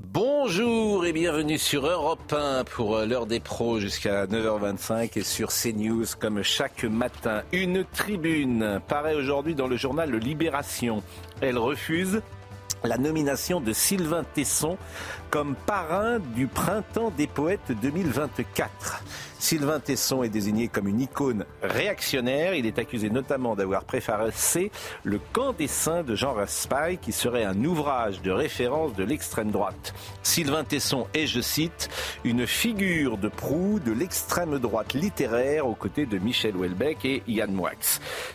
Bonjour et bienvenue sur Europe 1 pour l'heure des pros jusqu'à 9h25 et sur CNews comme chaque matin. Une tribune paraît aujourd'hui dans le journal Libération. Elle refuse la nomination de Sylvain Tesson comme parrain du Printemps des Poètes 2024. Sylvain Tesson est désigné comme une icône réactionnaire. Il est accusé notamment d'avoir préféré le camp des saints de Jean Raspail, qui serait un ouvrage de référence de l'extrême droite. Sylvain Tesson est, je cite, une figure de proue de l'extrême droite littéraire aux côtés de Michel Houellebecq et Yann Moix.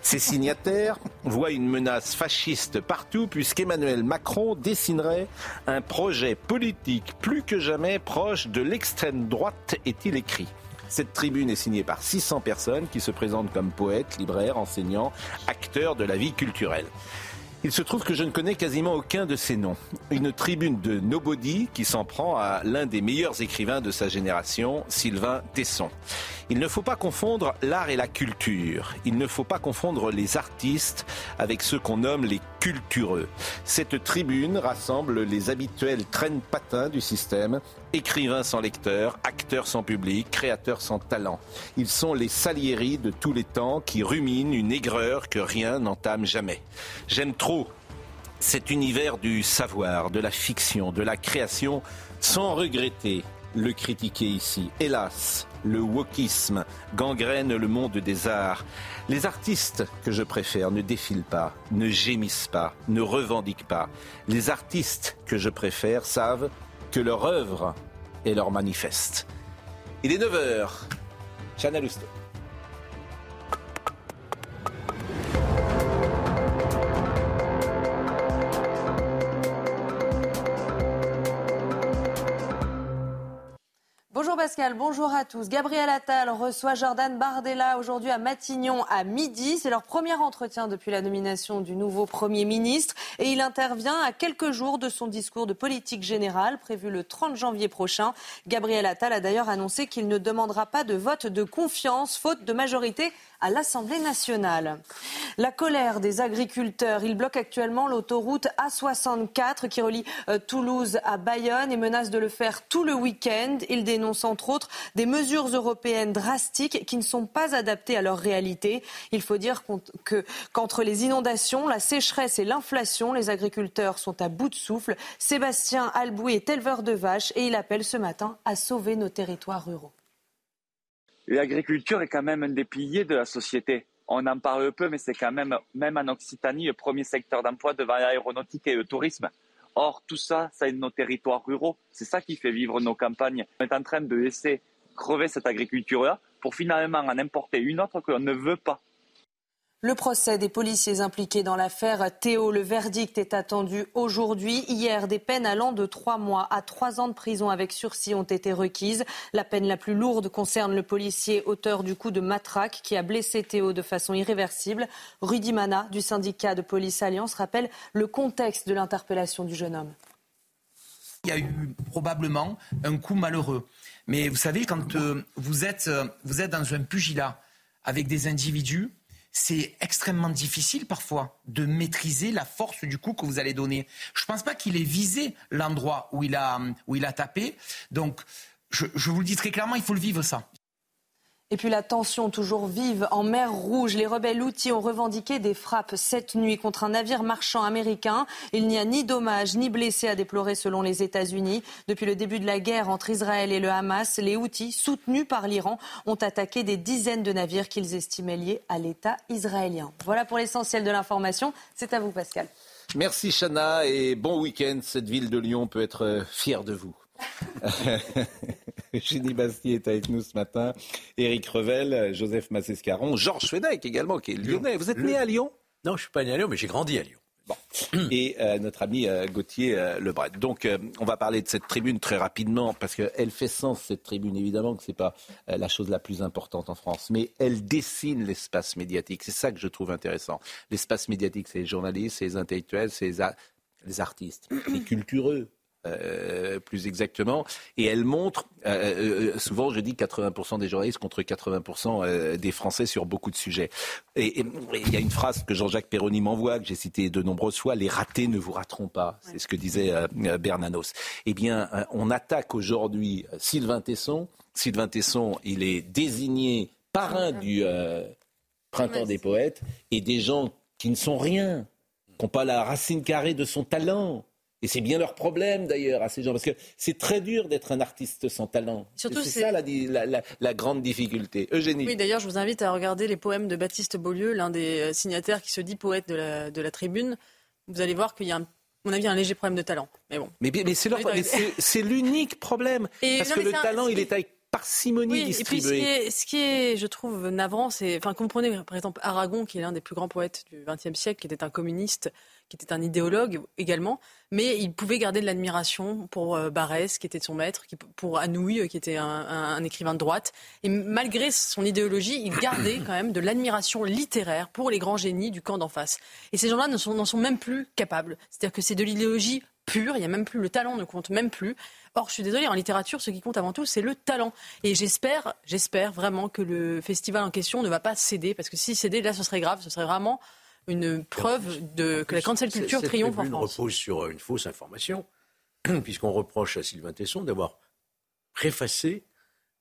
Ces signataires voient une menace fasciste partout puisqu'Emmanuel Macron dessinerait un projet politique plus que jamais proche de l'extrême droite, est-il écrit. Cette tribune est signée par 600 personnes qui se présentent comme poètes, libraires, enseignants, acteurs de la vie culturelle. Il se trouve que je ne connais quasiment aucun de ces noms. Une tribune de nobody qui s'en prend à l'un des meilleurs écrivains de sa génération, Sylvain Tesson. Il ne faut pas confondre l'art et la culture. Il ne faut pas confondre les artistes avec ceux qu'on nomme les cultureux. Cette tribune rassemble les habituels traînes patins du système, écrivains sans lecteurs, acteurs sans public, créateurs sans talent. Ils sont les Salieri de tous les temps qui ruminent une aigreur que rien n'entame jamais. J'aime trop cet univers du savoir, de la fiction, de la création, sans regretter le critiquer ici. Hélas, le wokisme gangrène le monde des arts. Les artistes que je préfère ne défilent pas, ne gémissent pas, ne revendiquent pas. Les artistes que je préfère savent que leur œuvre est leur manifeste. Il est 9h. Chanel. Bonjour Pascal, bonjour à tous. Gabriel Attal reçoit Jordan Bardella aujourd'hui à Matignon à midi. C'est leur premier entretien depuis la nomination du nouveau Premier ministre et il intervient à quelques jours de son discours de politique générale prévu le 30 janvier prochain. Gabriel Attal a d'ailleurs annoncé qu'il ne demandera pas de vote de confiance faute de majorité à l'Assemblée nationale. La colère des agriculteurs. Ils bloquent actuellement l'autoroute A64 qui relie euh, Toulouse à Bayonne et menacent de le faire tout le week-end. Ils dénoncent entre autres des mesures européennes drastiques qui ne sont pas adaptées à leur réalité. Il faut dire qu'entre les inondations, la sécheresse et l'inflation, les agriculteurs sont à bout de souffle. Sébastien Albouy est éleveur de vaches et il appelle ce matin à sauver nos territoires ruraux l'agriculture est quand même un des piliers de la société. On en parle peu, mais c'est quand même, même en Occitanie, le premier secteur d'emploi devant l'aéronautique et le tourisme. Or, tout ça, ça est nos territoires ruraux. C'est ça qui fait vivre nos campagnes. On est en train de laisser crever cette agriculture-là pour finalement en importer une autre qu'on ne veut pas. Le procès des policiers impliqués dans l'affaire Théo, le verdict est attendu aujourd'hui. Hier, des peines allant de trois mois à trois ans de prison avec sursis ont été requises. La peine la plus lourde concerne le policier auteur du coup de matraque qui a blessé Théo de façon irréversible. Rudy Mana du syndicat de police Alliance rappelle le contexte de l'interpellation du jeune homme. Il y a eu probablement un coup malheureux. Mais vous savez, quand euh, euh, vous êtes dans un pugilat avec des individus, c'est extrêmement difficile parfois de maîtriser la force du coup que vous allez donner. Je ne pense pas qu'il ait visé l'endroit où, il a, où il a tapé. Donc, je, je vous le dis très clairement, il faut le vivre ça. Et puis la tension toujours vive en mer Rouge. Les rebelles outils ont revendiqué des frappes cette nuit contre un navire marchand américain. Il n'y a ni dommages ni blessés à déplorer selon les États-Unis. Depuis le début de la guerre entre Israël et le Hamas, les outils, soutenus par l'Iran, ont attaqué des dizaines de navires qu'ils estimaient liés à l'État israélien. Voilà pour l'essentiel de l'information. C'est à vous, Pascal. Merci, Chana, et bon week-end. Cette ville de Lyon peut être fière de vous. Jenny Bastier est avec nous ce matin, Éric Revel, Joseph Massescaron, Georges Fenech également, qui est lyonnais. Vous êtes né à Lyon Non, je ne suis pas né à Lyon, mais j'ai grandi à Lyon. et euh, notre ami euh, Gauthier euh, Lebret. Donc, on va parler de cette tribune très rapidement parce qu'elle fait sens, cette tribune. Évidemment que ce n'est pas la chose la plus importante en France, mais elle dessine l'espace médiatique. C'est ça que je trouve intéressant. L'espace médiatique, c'est les journalistes, c'est les intellectuels, c'est les artistes, les cultureux, euh, plus exactement. Et elle montre, euh, euh, souvent je dis 80% des journalistes contre 80% des Français sur beaucoup de sujets. Et il y a une phrase que Jean-Jacques Perroni m'envoie, que j'ai citée de nombreuses fois, les ratés ne vous rateront pas. C'est ce que disait Bernanos. Eh bien, on attaque aujourd'hui Sylvain Tesson. Sylvain Tesson, il est désigné parrain du printemps des poètes et des gens qui ne sont rien, qui n'ont pas la racine carrée de son talent et c'est bien leur problème d'ailleurs à ces gens, parce que c'est très dur d'être un artiste sans talent. c'est ça la, grande difficulté. Eugénie. Oui, d'ailleurs, je vous invite à regarder les poèmes de Baptiste Beaulieu, l'un des euh, signataires qui se dit poète de la, de tribune. Vous allez voir qu'il y a un mon avis, un léger problème de talent. Mais bon. Mais, mais c'est l'unique problème. parce que le talent, il est avec parcimonie distribué. Et puis ce qui, est, ce qui est, je trouve, navrant, c'est. Enfin, comprenez, par exemple, Aragon, qui est l'un des plus grands poètes du XXe siècle, qui était un communiste qui était un idéologue également, mais il pouvait garder de l'admiration pour euh, Barès, qui était son maître, pour Anouilh, euh, qui était un, écrivain de droite. Et malgré son idéologie, il gardait quand même de l'admiration littéraire pour les grands génies du camp d'en face. Et ces gens-là n'en sont, sont, même plus capables. C'est-à-dire que c'est de l'idéologie pure, il a même plus le talent ne compte même plus. Or, je suis désolée, en littérature, ce qui compte avant tout, c'est le talent. Et j'espère, j'espère vraiment que le festival en question ne va pas céder, parce que si cédait, là, ce serait grave, ce serait vraiment une preuve de, que la cancel culture triomphe en France. repose sur une fausse information, puisqu'on reproche à Sylvain Tesson d'avoir préfacé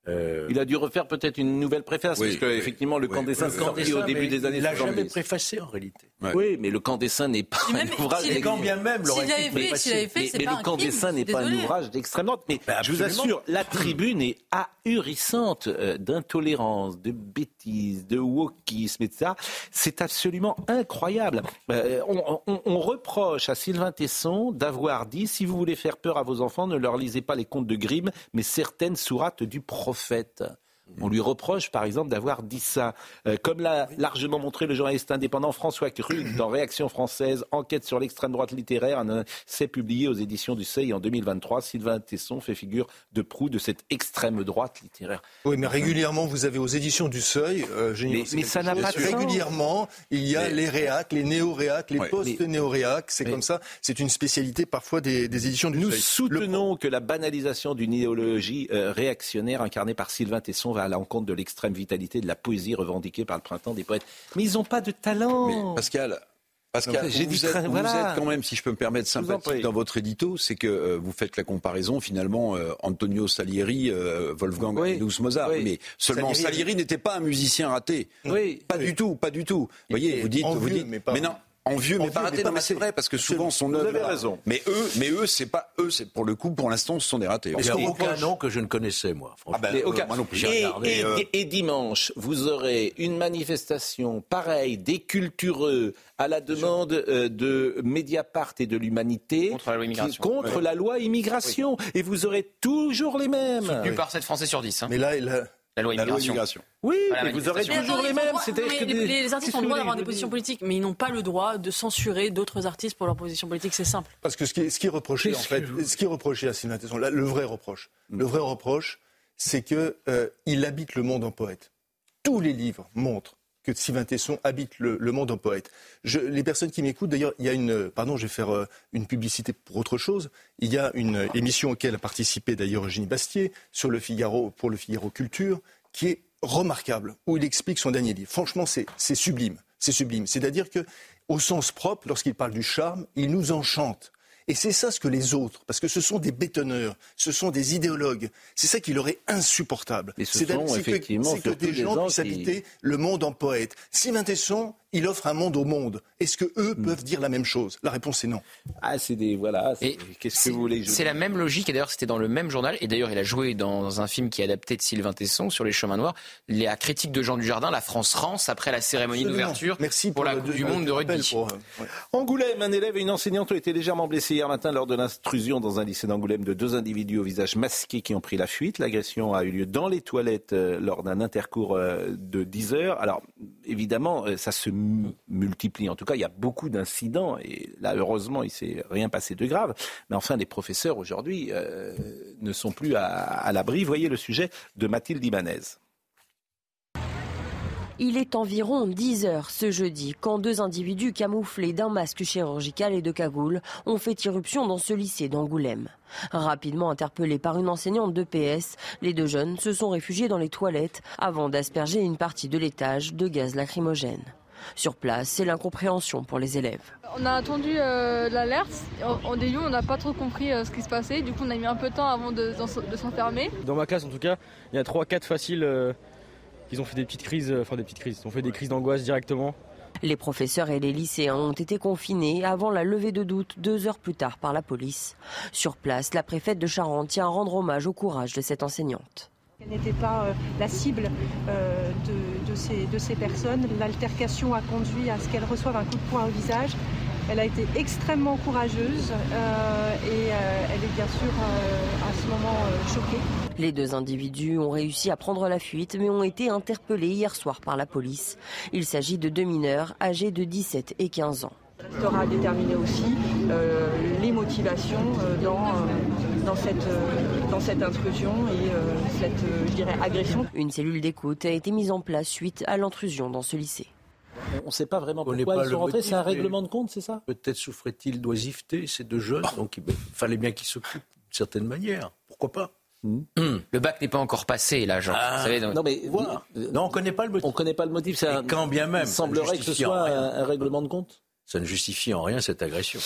euh, il a dû refaire peut-être une nouvelle préface, parce qu'effectivement, le camp des Saints sorti au début des années 70. Il l'a jamais préfacé en réalité. Oui, mais le camp des Saints n'est pas un ouvrage. Si quand bien même l'aurait fait, mais, mais le camp des Saints n'est pas un ouvrage d'extrême droite. Mais je vous assure, la tribune est ahurissante euh, d'intolérance, de bêtises, de wokisme, etc. C'est absolument incroyable. Euh, on, on reproche à Sylvain Tesson d'avoir dit si vous voulez faire peur à vos enfants, ne leur lisez pas les contes de Grimm, mais certaines sourates du prophète prophète. On lui reproche, par exemple, d'avoir dit ça. Euh, comme l'a largement montré le journaliste indépendant François Krug dans Réaction française, enquête sur l'extrême droite littéraire, c'est publié aux éditions du Seuil en 2023. Sylvain Tesson fait figure de proue de cette extrême droite littéraire. Oui, mais régulièrement, vous avez aux éditions du Seuil, euh, mais, ça n'a pas de Régulièrement, il y a les réacs, les néo-réacs, les post-néo-réacs. C'est comme ça. C'est une spécialité parfois des, éditions du Nous Seuil. Nous soutenons que la banalisation d'une idéologie euh, réactionnaire incarnée par Sylvain Tesson va à l'encontre de l'extrême vitalité de la poésie revendiquée par le printemps des poètes. Mais ils n'ont pas de talent. Mais Pascal, Pascal, vous, vous, êtes, vous êtes, quand même, si je peux me permettre, sympathique dans votre édito, c'est que euh, vous faites la comparaison finalement euh, Antonio Salieri, euh, Wolfgang oui. Mozart, mais seulement Salieri, n'était pas un musicien raté. Oui, pas du tout, pas du tout. Vous voyez, vous dites, vous dites, mais, pas... mais non, en vieux, mais pas raté. Non, mais c'est vrai parce que souvent son œuvre. Vous avez raison. Mais eux, mais eux, c'est pas eux. C'est pour le coup, pour l'instant, ce sont des ratés. Il n'y a aucun nom que je ne connaissais moi. Ah ben, aucun. Moi non plus. Et, et, euh... et, dimanche, vous aurez une manifestation pareille des cultureux à la demande euh, de Mediapart et de l'Humanité contre la loi immigration. Contre la loi immigration. Et vous aurez toujours les mêmes. Soutenu par 7 Français sur 10. Hein. Mais là, là la loi immigration. Oui, mais vous aurez toujours les mêmes. Que les, artistes ont le droit d'avoir des positions politiques, mais ils n'ont pas le droit de censurer d'autres artistes pour leurs positions politiques. C'est simple. Parce que ce qui, ce qui est reproché, en fait, ce qui est reproché à Sylvain Tesson, le vrai reproche, mm. le vrai reproche, c'est qu'il euh, habite le monde en poète. Tous les livres montrent que Sylvain Tesson habite le, monde en poète. Les personnes qui m'écoutent, d'ailleurs, il y a une, pardon, je vais faire euh, une publicité pour autre chose. Il y a une émission auquel a participé d'ailleurs Eugénie Bastier sur le Figaro pour le Figaro Culture, qui est remarquable, où il explique son dernier livre. Franchement, c'est sublime. C'est sublime. C'est-à-dire que, au sens propre, lorsqu'il parle du charme, il nous enchante. Et c'est ça ce que les autres, parce que ce sont des bétonneurs, ce sont des idéologues, c'est ça qui leur est insupportable. C'est que, que, des gens puissent habiter le monde en poète. Sylvain Tesson, il offre un monde au monde. Est-ce que eux hmm. peuvent dire la même chose? La réponse est non. Ah, c'est des voilà. Qu'est-ce que vous voulez C'est la même logique. Et d'ailleurs, c'était dans le même journal. Et d'ailleurs, il a joué dans un film qui est adapté de Sylvain Tesson sur les chemins noirs. La critique de Jean Dujardin, la France rance après la cérémonie d'ouverture. Merci pour, la Coupe du Monde de rugby. Euh, Angoulême, un élève et une enseignante ont été légèrement blessés hier matin lors de l'intrusion dans un lycée d'Angoulême de deux individus au visage masqué qui ont pris la fuite. L'agression a eu lieu dans les toilettes euh, lors d'un intercours euh, de 10 heures. Alors, évidemment, ça se multiplient. En tout cas, il y a beaucoup d'incidents et là, heureusement, il s'est rien passé de grave. Mais enfin, les professeurs aujourd'hui euh, ne sont plus à, l'abri. Voyez le sujet de Mathilde Ibanez. Il est environ 10 heures ce jeudi quand deux individus camouflés d'un masque chirurgical et de cagoule ont fait irruption dans ce lycée d'Angoulême. Rapidement interpellés par une enseignante de PS, les deux jeunes se sont réfugiés dans les toilettes avant d'asperger une partie de l'étage de gaz lacrymogène. Sur place, c'est l'incompréhension pour les élèves. On a attendu euh, l'alerte. En, début, on n'a pas trop compris euh, ce qui se passait. Du coup, on a mis un peu de temps avant de, s'enfermer. Dans ma classe, en tout cas, il y a 3-4 faciles euh, ils ont fait des petites crises, enfin des petites crises, ils ont fait des crises d'angoisse directement. Les professeurs et les lycéens ont été confinés avant la levée de doute deux heures plus tard par la police. Sur place, la préfète de Charente tient à rendre hommage au courage de cette enseignante. Elle n'était pas euh, la cible euh, de, ces, de ces personnes. L'altercation a conduit à ce qu'elle reçoive un coup de poing au visage. Elle a été extrêmement courageuse euh, et elle est bien sûr à ce moment choquée. Les deux individus ont réussi à prendre la fuite mais ont été interpellés hier soir par la police. Il s'agit de deux mineurs âgés de 17 et 15 ans. Il aura déterminé aussi euh, les motivations euh, dans, euh, dans, cette, dans cette intrusion et cette je dirais, agression. Une cellule d'écoute a été mise en place suite à l'intrusion dans ce lycée. On ne sait pas vraiment pourquoi ils sont rentrés. C'est un règlement de compte, c'est ça? Peut-être souffraient-ils d'oisiveté, ces deux jeunes. Donc il fallait bien qu'ils s'occupent d'une certaine manière. Pourquoi pas? Hmm. Le bac n'est pas encore passé, là, Jean. Ah. Non, mais non, on connaît pas le motif. On connaît pas le motif. Ça quand bien même, semblerait que ce soit un, règlement de compte. Ça ne justifie en rien cette agression.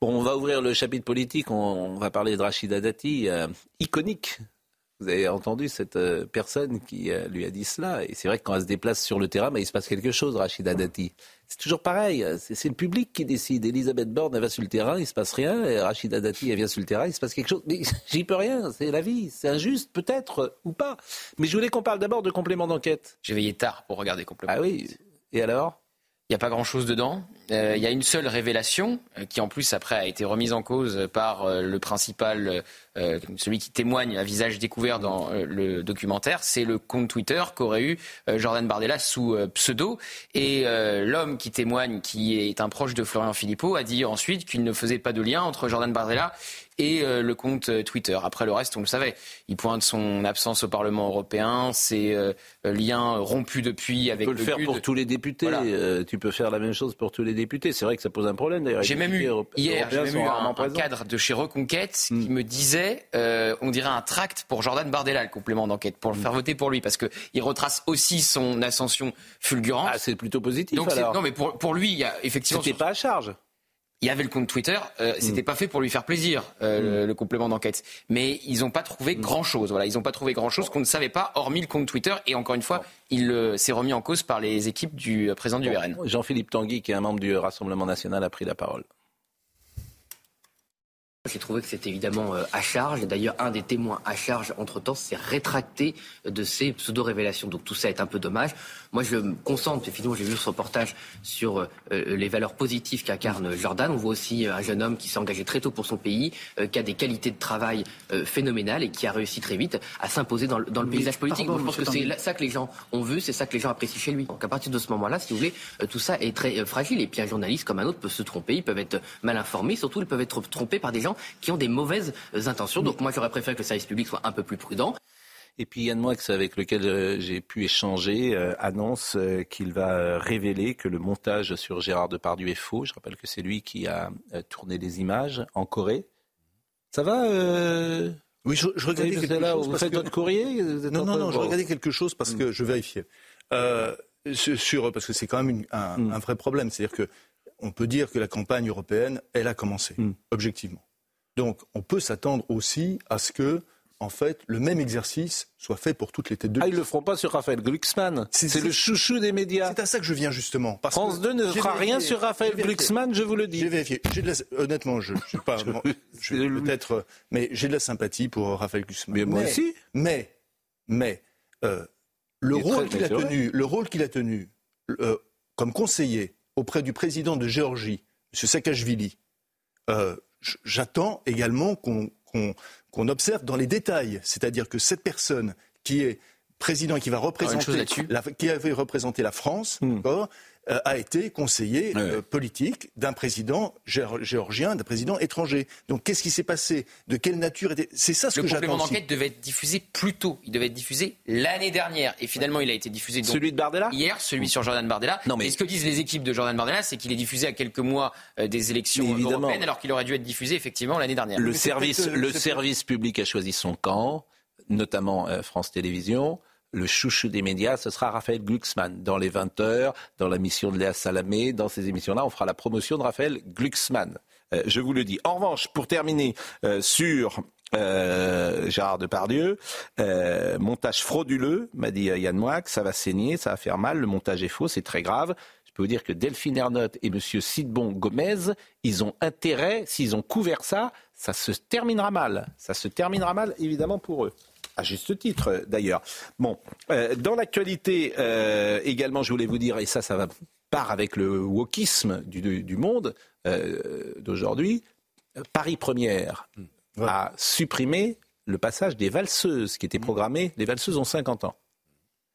Bon, on va ouvrir le chapitre politique. On, va parler de Rachida Dati, euh, iconique vous avez entendu cette euh, personne qui euh, lui a dit cela. Et c'est vrai que quand elle se déplace sur le terrain, bah, il se passe quelque chose, Rachida Dati. C'est toujours pareil. C'est le public qui décide. Elisabeth Borne, elle va sur le terrain, il se passe rien. Et Rachida Dati, elle vient sur le terrain, il se passe quelque chose. Mais j'y peux rien. C'est la vie. C'est injuste, peut-être, ou pas. Mais je voulais qu'on parle d'abord de complément d'enquête. J'ai veillé tard pour regarder complément. Ah oui. Et alors? Il n'y a pas grand-chose dedans. Euh, il y a une seule révélation euh, qui, en plus, après, a été remise en cause par euh, le principal, celui qui témoigne à visage découvert dans le documentaire. C'est le compte Twitter qu'aurait eu Jordan Bardella sous pseudo. Et l'homme qui témoigne, qui est un proche de Florian Philippot, a dit ensuite qu'il ne faisait pas de lien entre Jordan Bardella et euh, le compte euh, Twitter. Après le reste, on le savait. Il pointe son absence au Parlement européen, ses euh, liens rompus depuis avec tu peux le, faire pour tous les députés. tu peux faire la même chose pour tous les députés. C'est vrai que ça pose un problème d'ailleurs. J'ai même eu hier, j'ai même eu un, cadre de chez Reconquête qui hmm. me disait, on dirait un tract pour Jordan Bardella, le complément d'enquête, pour le hmm. faire voter pour lui, parce que il retrace aussi son ascension fulgurante. Ah, c'est plutôt positif. Donc, Non, mais pour, pour lui, il y a effectivement. C'était pas à charge il y avait le compte Twitter, euh, c'était mm. pas fait pour lui faire plaisir euh, mm. le, complément d'enquête, mais ils n'ont pas trouvé mm. grand chose. Voilà, ils n'ont pas trouvé grand chose qu'on ne savait pas, hormis le compte Twitter. Et encore une fois, il euh, s'est remis en cause par les équipes du président du RN. Jean-Philippe Tanguy, qui est un membre du Rassemblement national, a pris la parole. J'ai trouvé que c'était évidemment euh, à charge. D'ailleurs, un des témoins à charge, entre-temps, s'est rétracté de ces pseudo-révélations. Donc tout ça est un peu dommage. Moi, je me concentre, effectivement, j'ai vu ce reportage sur euh, les valeurs positives qu'incarne Jordan. On voit aussi euh, un jeune homme qui s'est engagé très tôt pour son pays, qui a des qualités de travail phénoménales et qui a réussi très vite à s'imposer dans, le paysage politique. je pense que c'est ça que les gens ont vu, c'est ça que les gens apprécient chez lui. Donc à partir de ce moment-là, si vous voulez, tout ça est très fragile. Et puis un journaliste comme un autre peut se tromper, ils peuvent être mal informés, surtout ils peuvent être trompés par des gens qui ont des mauvaises intentions. Donc moi, j'aurais préféré que le service public soit un peu plus prudent. Et puis Yann Moix, avec lequel euh, j'ai pu échanger, euh, annonce euh, qu'il va révéler que le montage sur Gérard Depardieu est faux. Je rappelle que c'est lui qui a tourné les images en Corée. Ça va Oui, je, regardais quelque chose. Vous faites votre courrier Non, non, non, je regardais quelque chose parce que je vérifiais. sur, parce que c'est quand même mm. un, vrai problème. C'est-à-dire que on peut dire que la campagne européenne, elle a commencé, mm. objectivement. Donc on peut s'attendre aussi à ce que en fait, le même exercice soit fait pour toutes les têtes de liste. Ah, ils ne le feront pas sur Raphaël Glucksmann. C'est le chouchou des médias. C'est à ça que je viens justement. France 2 ne fera rien sur Raphaël Glucksmann, je vous le dis. J'ai vérifié. Honnêtement, je ne sais pas. peut-être, mais j'ai de la sympathie pour Raphaël Glucksmann. Mais, moi aussi. Mais, mais euh, le, rôle qu'il a tenu, le rôle qu'il a tenu comme conseiller auprès du président de Géorgie, M. Saakashvili, euh, j'attends également qu'on observe dans les détails. C'est-à-dire que cette personne qui est président et qui va représenter, la, qui avait représenté la France, hmm. Euh, a été conseiller euh, politique d'un président géorgien, d'un président étranger. Donc qu'est-ce qui s'est passé? De quelle nature était C'est ça ce le que j'attends. Le complément d'enquête devait être diffusé plus tôt. Il devait être diffusé l'année dernière. Et finalement, il a été diffusé celui de Bardella? hier, celui sur Jordan Bardella. Non, mais... Et ce que disent les équipes de Jordan Bardella, c'est qu'il est diffusé à quelques mois euh, des élections européennes, alors qu'il aurait dû être diffusé effectivement l'année dernière. Le service, le service public a choisi son camp, notamment France Télévisions le chouchou des médias, ce sera Raphaël Glucksmann. Dans les 20 heures, dans la mission de Léa Salamé, dans ces émissions-là, on fera la promotion de Raphaël Glucksmann. Euh, je vous le dis. En revanche, pour terminer euh, sur euh, Gérard Depardieu, euh, montage frauduleux, m'a dit Yann Moix, ça va saigner, ça va faire mal, le montage est faux, c'est très grave. Je peux vous dire que Delphine Ernotte et M. Sidbon Gomez, ils ont intérêt, s'ils ont couvert ça, ça se terminera mal. Ça se terminera mal, évidemment, pour eux à juste titre d'ailleurs. Bon, euh, dans l'actualité euh, également, je voulais vous dire, et ça, ça va part avec le wokisme du, monde euh, d'aujourd'hui, Paris Première a supprimé le passage des valseuses qui était programmé. Les valseuses ont 50 ans,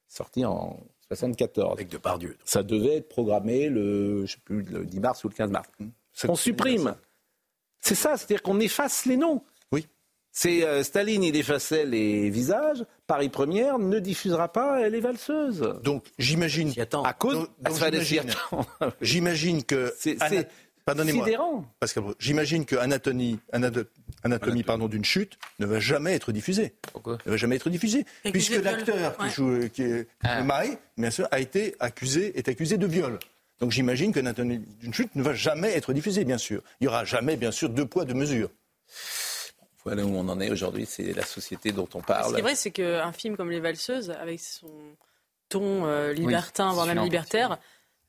sorti en 74. Avec Depardieu. Ça devait être programmé le, je sais plus, le 10 mars ou le 15 mars. On supprime. C'est ça, c'est-à-dire qu'on efface les noms. C'est euh, Staline, il effaçait les visages. Paris Première ne diffusera pas les valseuses. Donc j'imagine. À cause. J'imagine que. C'est sidérant. Parce que j'imagine que Anatomie, Anatomie pardon, d'une chute ne va jamais être diffusée. Pourquoi Ne va jamais être diffusée. puisque l'acteur qui joue, qui est ah. Bien sûr, a été accusé, est accusé de viol. Donc j'imagine que Anatomie d'une chute ne va jamais être diffusée, bien sûr. Il n'y aura jamais, bien sûr, deux poids, deux mesures. Voilà où on en est aujourd'hui, c'est la société dont on parle. Ce qui est vrai, c'est qu'un film comme Les Valseuses, avec son ton euh, libertin, voire même libertaire,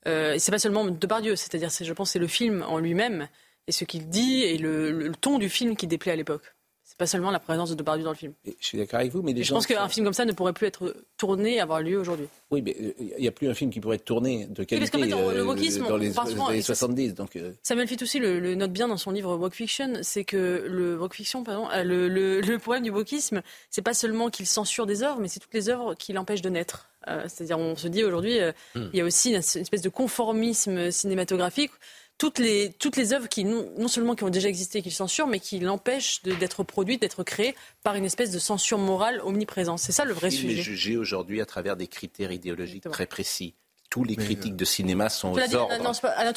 euh, c'est pas seulement Depardieu, c'est-à-dire, je pense, c'est le film en lui-même et ce qu'il dit et le, ton du film qui déplaît à l'époque pas seulement la présence de Depardieu dans le film. je suis d'accord avec vous, mais je pense qu'un film comme ça ne pourrait plus être tourné et avoir lieu aujourd'hui. Oui, mais euh, il n'y a plus un film qui pourrait être tourné de qualité oui, parce le euh, wokisme, dans les, années 70. Donc, euh... Samuel aussi le, note bien dans son livre Woke Fiction, c'est que le Woke Fiction, pardon, euh, le, problème du wokisme, c'est pas seulement qu'il censure des œuvres, mais c'est toutes les œuvres qui l'empêchent de naître. C'est-à-dire, on se dit aujourd'hui, hmm. il y a aussi une espèce de conformisme cinématographique toutes les, toutes les œuvres qui, non, seulement qui ont déjà existé, qu'il censure, mais qui l'empêchent d'être produites, d'être créées par une espèce de censure morale omniprésente. C'est ça le vrai sujet. Il est jugé aujourd'hui à travers des critères idéologiques très précis tous les critiques de cinéma sont aux ordres.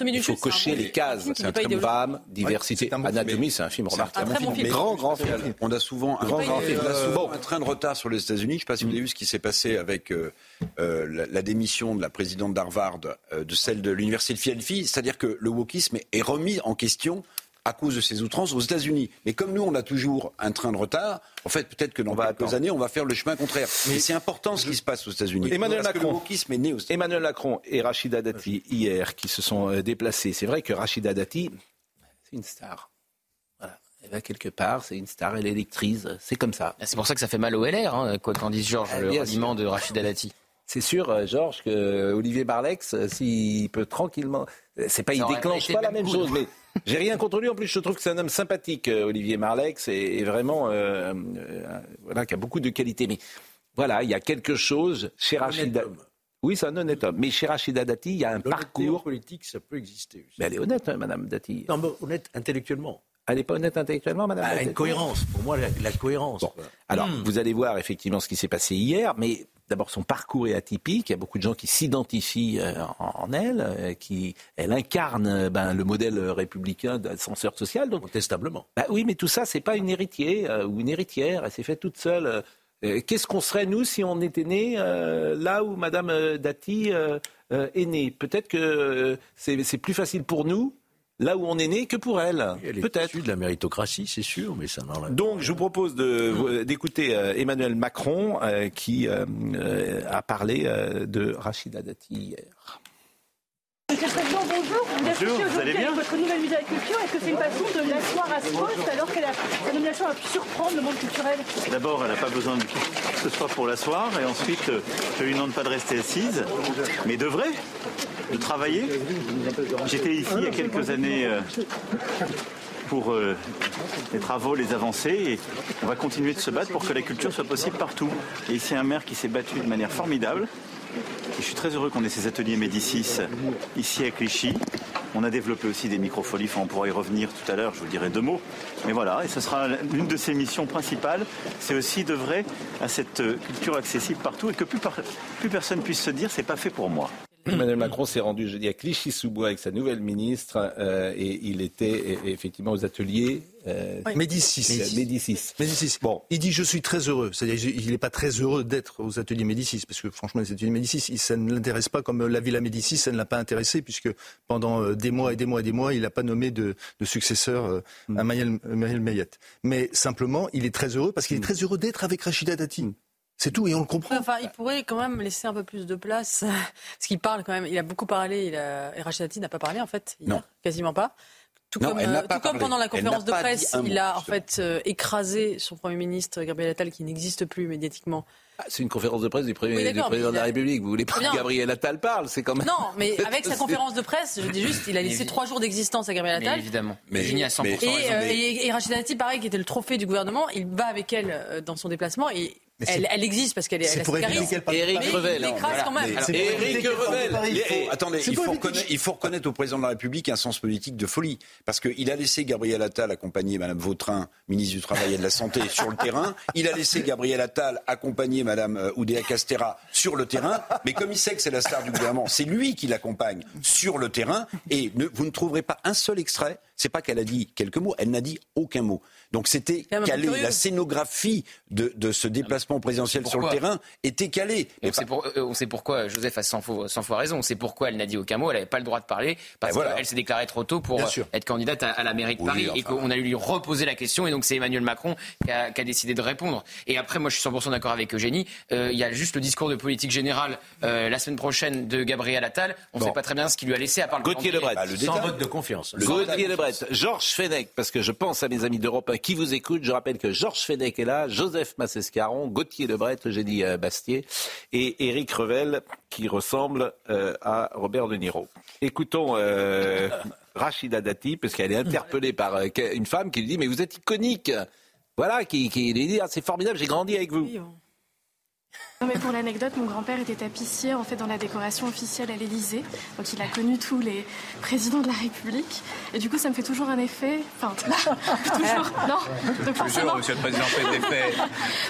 Il faut cocher les cases. C'est un film femme, diversité. Anatomie, c'est un film remarquable. Grand, grand film. On a souvent un grand, grand film. souvent un train de retard sur les États-Unis. Je ne sais pas si vous avez vu ce qui s'est passé avec euh, euh, la, démission de la présidente d'Harvard, euh, de celle de l'université de Philadelphie. C'est-à-dire que le wokisme est remis en question à cause de ces outrances aux États-Unis. Mais comme nous, on a toujours un train de retard, en fait, peut-être que dans quelques années, on va faire le chemin contraire. Mais c'est important ce qui se passe aux États-Unis. Emmanuel Macron, Emmanuel Macron et Rachida Dati, hier, qui se sont euh, déplacés. C'est vrai que Rachida Dati, c'est une star. Voilà. Elle va quelque part, c'est une star, elle est électrice, c'est comme ça. C'est pour ça que ça fait mal au LR, hein, quoi qu'en dise Georges, ah, le ralliement de Rachida Dati. C'est sûr, euh, Georges, que Olivier Barlex, euh, s'il peut tranquillement, c'est pas, il déclenche pas la même chose, mais j'ai rien contre lui. En plus, je trouve que c'est un homme sympathique, euh, Olivier Marlex, et, vraiment, euh, euh, voilà, qui a beaucoup de qualités. Mais voilà, il y a quelque chose chez Rachida. Oui, c'est un honnête homme. Mais chez Rachida Dati, il y a un parcours. politique, ça peut exister. Mais elle est honnête, hein, Madame Dati. Non, mais honnête intellectuellement. Elle n'est pas honnête intellectuellement, Madame bah, Une cohérence, pour moi, la, cohérence. Alors, hmm. vous allez voir effectivement ce qui s'est passé hier, mais D'abord, son parcours est atypique. Il y a beaucoup de gens qui s'identifient euh, en, elle, euh, qui elle incarne euh, ben, le modèle républicain d'ascenseur social. Donc, Contestablement. Ben oui, mais tout ça, c'est pas une héritière ou une héritière. Elle s'est faite toute seule. Qu'est-ce qu'on serait nous si on était né là où Madame Dati est née? Peut-être que c'est plus facile pour nous là où on est né que pour elle. Peut-être. de la méritocratie, c'est sûr, mais ça n'enlève Donc, je vous propose d'écouter euh, Emmanuel Macron euh, qui euh, a parlé de Rachida Dati hier. Monsieur le Président, bonjour. Bonjour, vous allez bien Votre nouvelle musée la culture, est-ce que c'est une façon de l'asseoir à ce poste alors que la nomination a pu surprendre le monde culturel? D'abord, elle n'a pas besoin de ce soit pour l'asseoir, et ensuite, je lui demande pas de rester assise, mais de vrai de travailler. J'étais ici il y a quelques années euh, pour euh, les travaux, les avancées, et on va continuer de se battre pour que la culture soit possible partout. Et ici, un maire qui s'est battu de manière formidable je suis très heureux qu'on ait ces ateliers Médicis ici à Clichy. On a développé aussi des microfolies, on pourra y revenir tout à l'heure, je vous dirai deux mots. Mais voilà, et ce sera l'une de ses missions principales, c'est aussi d'œuvrer à cette culture accessible partout et que plus, plus personne puisse se dire c'est pas fait pour moi. Emmanuel Macron s'est rendu jeudi à Clichy-sous-Bois avec sa nouvelle ministre euh, et il était effectivement aux ateliers euh, Médicis. Médicis. Médicis. Bon, il dit je suis très heureux. C'est-à-dire il n'est pas très heureux d'être aux ateliers Médicis parce que franchement les ateliers Médicis, ça ne l'intéresse pas comme la Villa Médicis, ça ne l'a pas intéressé puisque pendant euh, des mois et des mois et des mois, il n'a pas nommé de, successeur à Marielle, Mayette. Mais simplement, il est très heureux parce qu'il est mm. très heureux d'être avec Rachida Dati. C'est tout, et on le comprend. Enfin, il pourrait quand même laisser un peu plus de place, parce qu'il parle quand même. Il a beaucoup parlé, il a... et Rachid n'a pas parlé en fait, non. quasiment pas. Tout, comme, euh, tout comme, pendant la conférence de presse, il a en fait euh, écrasé son Premier ministre Gabriel Attal, qui n'existe plus médiatiquement. Ah, c'est une conférence de presse du, président de la République. Vous voulez pas que Gabriel Attal parle C'est quand même. Non, mais avec sa conférence de presse, je dis juste, il a laissé trois jours d'existence à Gabriel Attal. Mais évidemment. Mais, à 100%. et, euh, et, et Rachida Dati, pareil, qui était le trophée du gouvernement, il va avec elle dans son déplacement et elle, elle, existe parce qu'elle est. C'est pour éviter qu'elle parle. Éric Revel. quand même. Éric Revel. Attendez, il faut, reconnaître, il faut, reconnaître, au président de la République un sens politique de folie. Parce qu'il a laissé Gabriel Attal accompagner Mme Vautrin, ministre du Travail et de la Santé, sur le terrain. Il a laissé Gabriel Attal accompagner Mme euh, Oudéa Castera sur le terrain. Mais comme il sait que c'est la star du gouvernement, c'est lui qui l'accompagne sur le terrain. Et ne, vous ne trouverez pas un seul extrait. C'est pas qu'elle a dit quelques mots, elle n'a dit aucun mot. Donc c'était calé. La scénographie de, de ce déplacement présidentiel sur le terrain était calée. On, sait euh, on, sait pourquoi Joseph a 100 fois, fois raison. On sait pourquoi elle n'a dit aucun mot. Elle n'avait pas le droit de parler parce ben qu'elle s'est déclarée trop tôt pour être candidate à, la mairie de Paris et qu'on a lui reposer la question. Et donc c'est Emmanuel Macron qui a, qui a, décidé de répondre. Et après, moi je suis 100% d'accord avec Eugénie. Euh, il y a juste le discours de politique générale euh, la semaine prochaine de Gabriel Attal. On ne sait pas très bien ce qu'il lui a laissé à part le Gauthier Lebret. Bah, Sans vote de confiance. Le Gauthier Lebret. Georges Fenech, parce que je pense à mes amis d'Europe qui vous écoutent rappelle que Georges Fenech est là, Joseph Massescaron, Gauthier Lebret, Eugénie euh, Bastier et Éric Revel qui ressemble euh, à Robert De Niro. Écoutons euh, Rachida Dati, parce qu'elle est interpellée par une femme qui lui dit Mais vous êtes iconique Voilà, qui, qui lui dit ah, C'est formidable, j'ai grandi avec vous. Non mais pour l'anecdote, mon grand-père était tapissier en fait dans la décoration officielle à l'Élysée, donc il a connu tous les présidents de la République, et du coup ça me fait toujours un effet. Enfin, toujours. Non. Donc forcément. Monsieur le Président fait effet.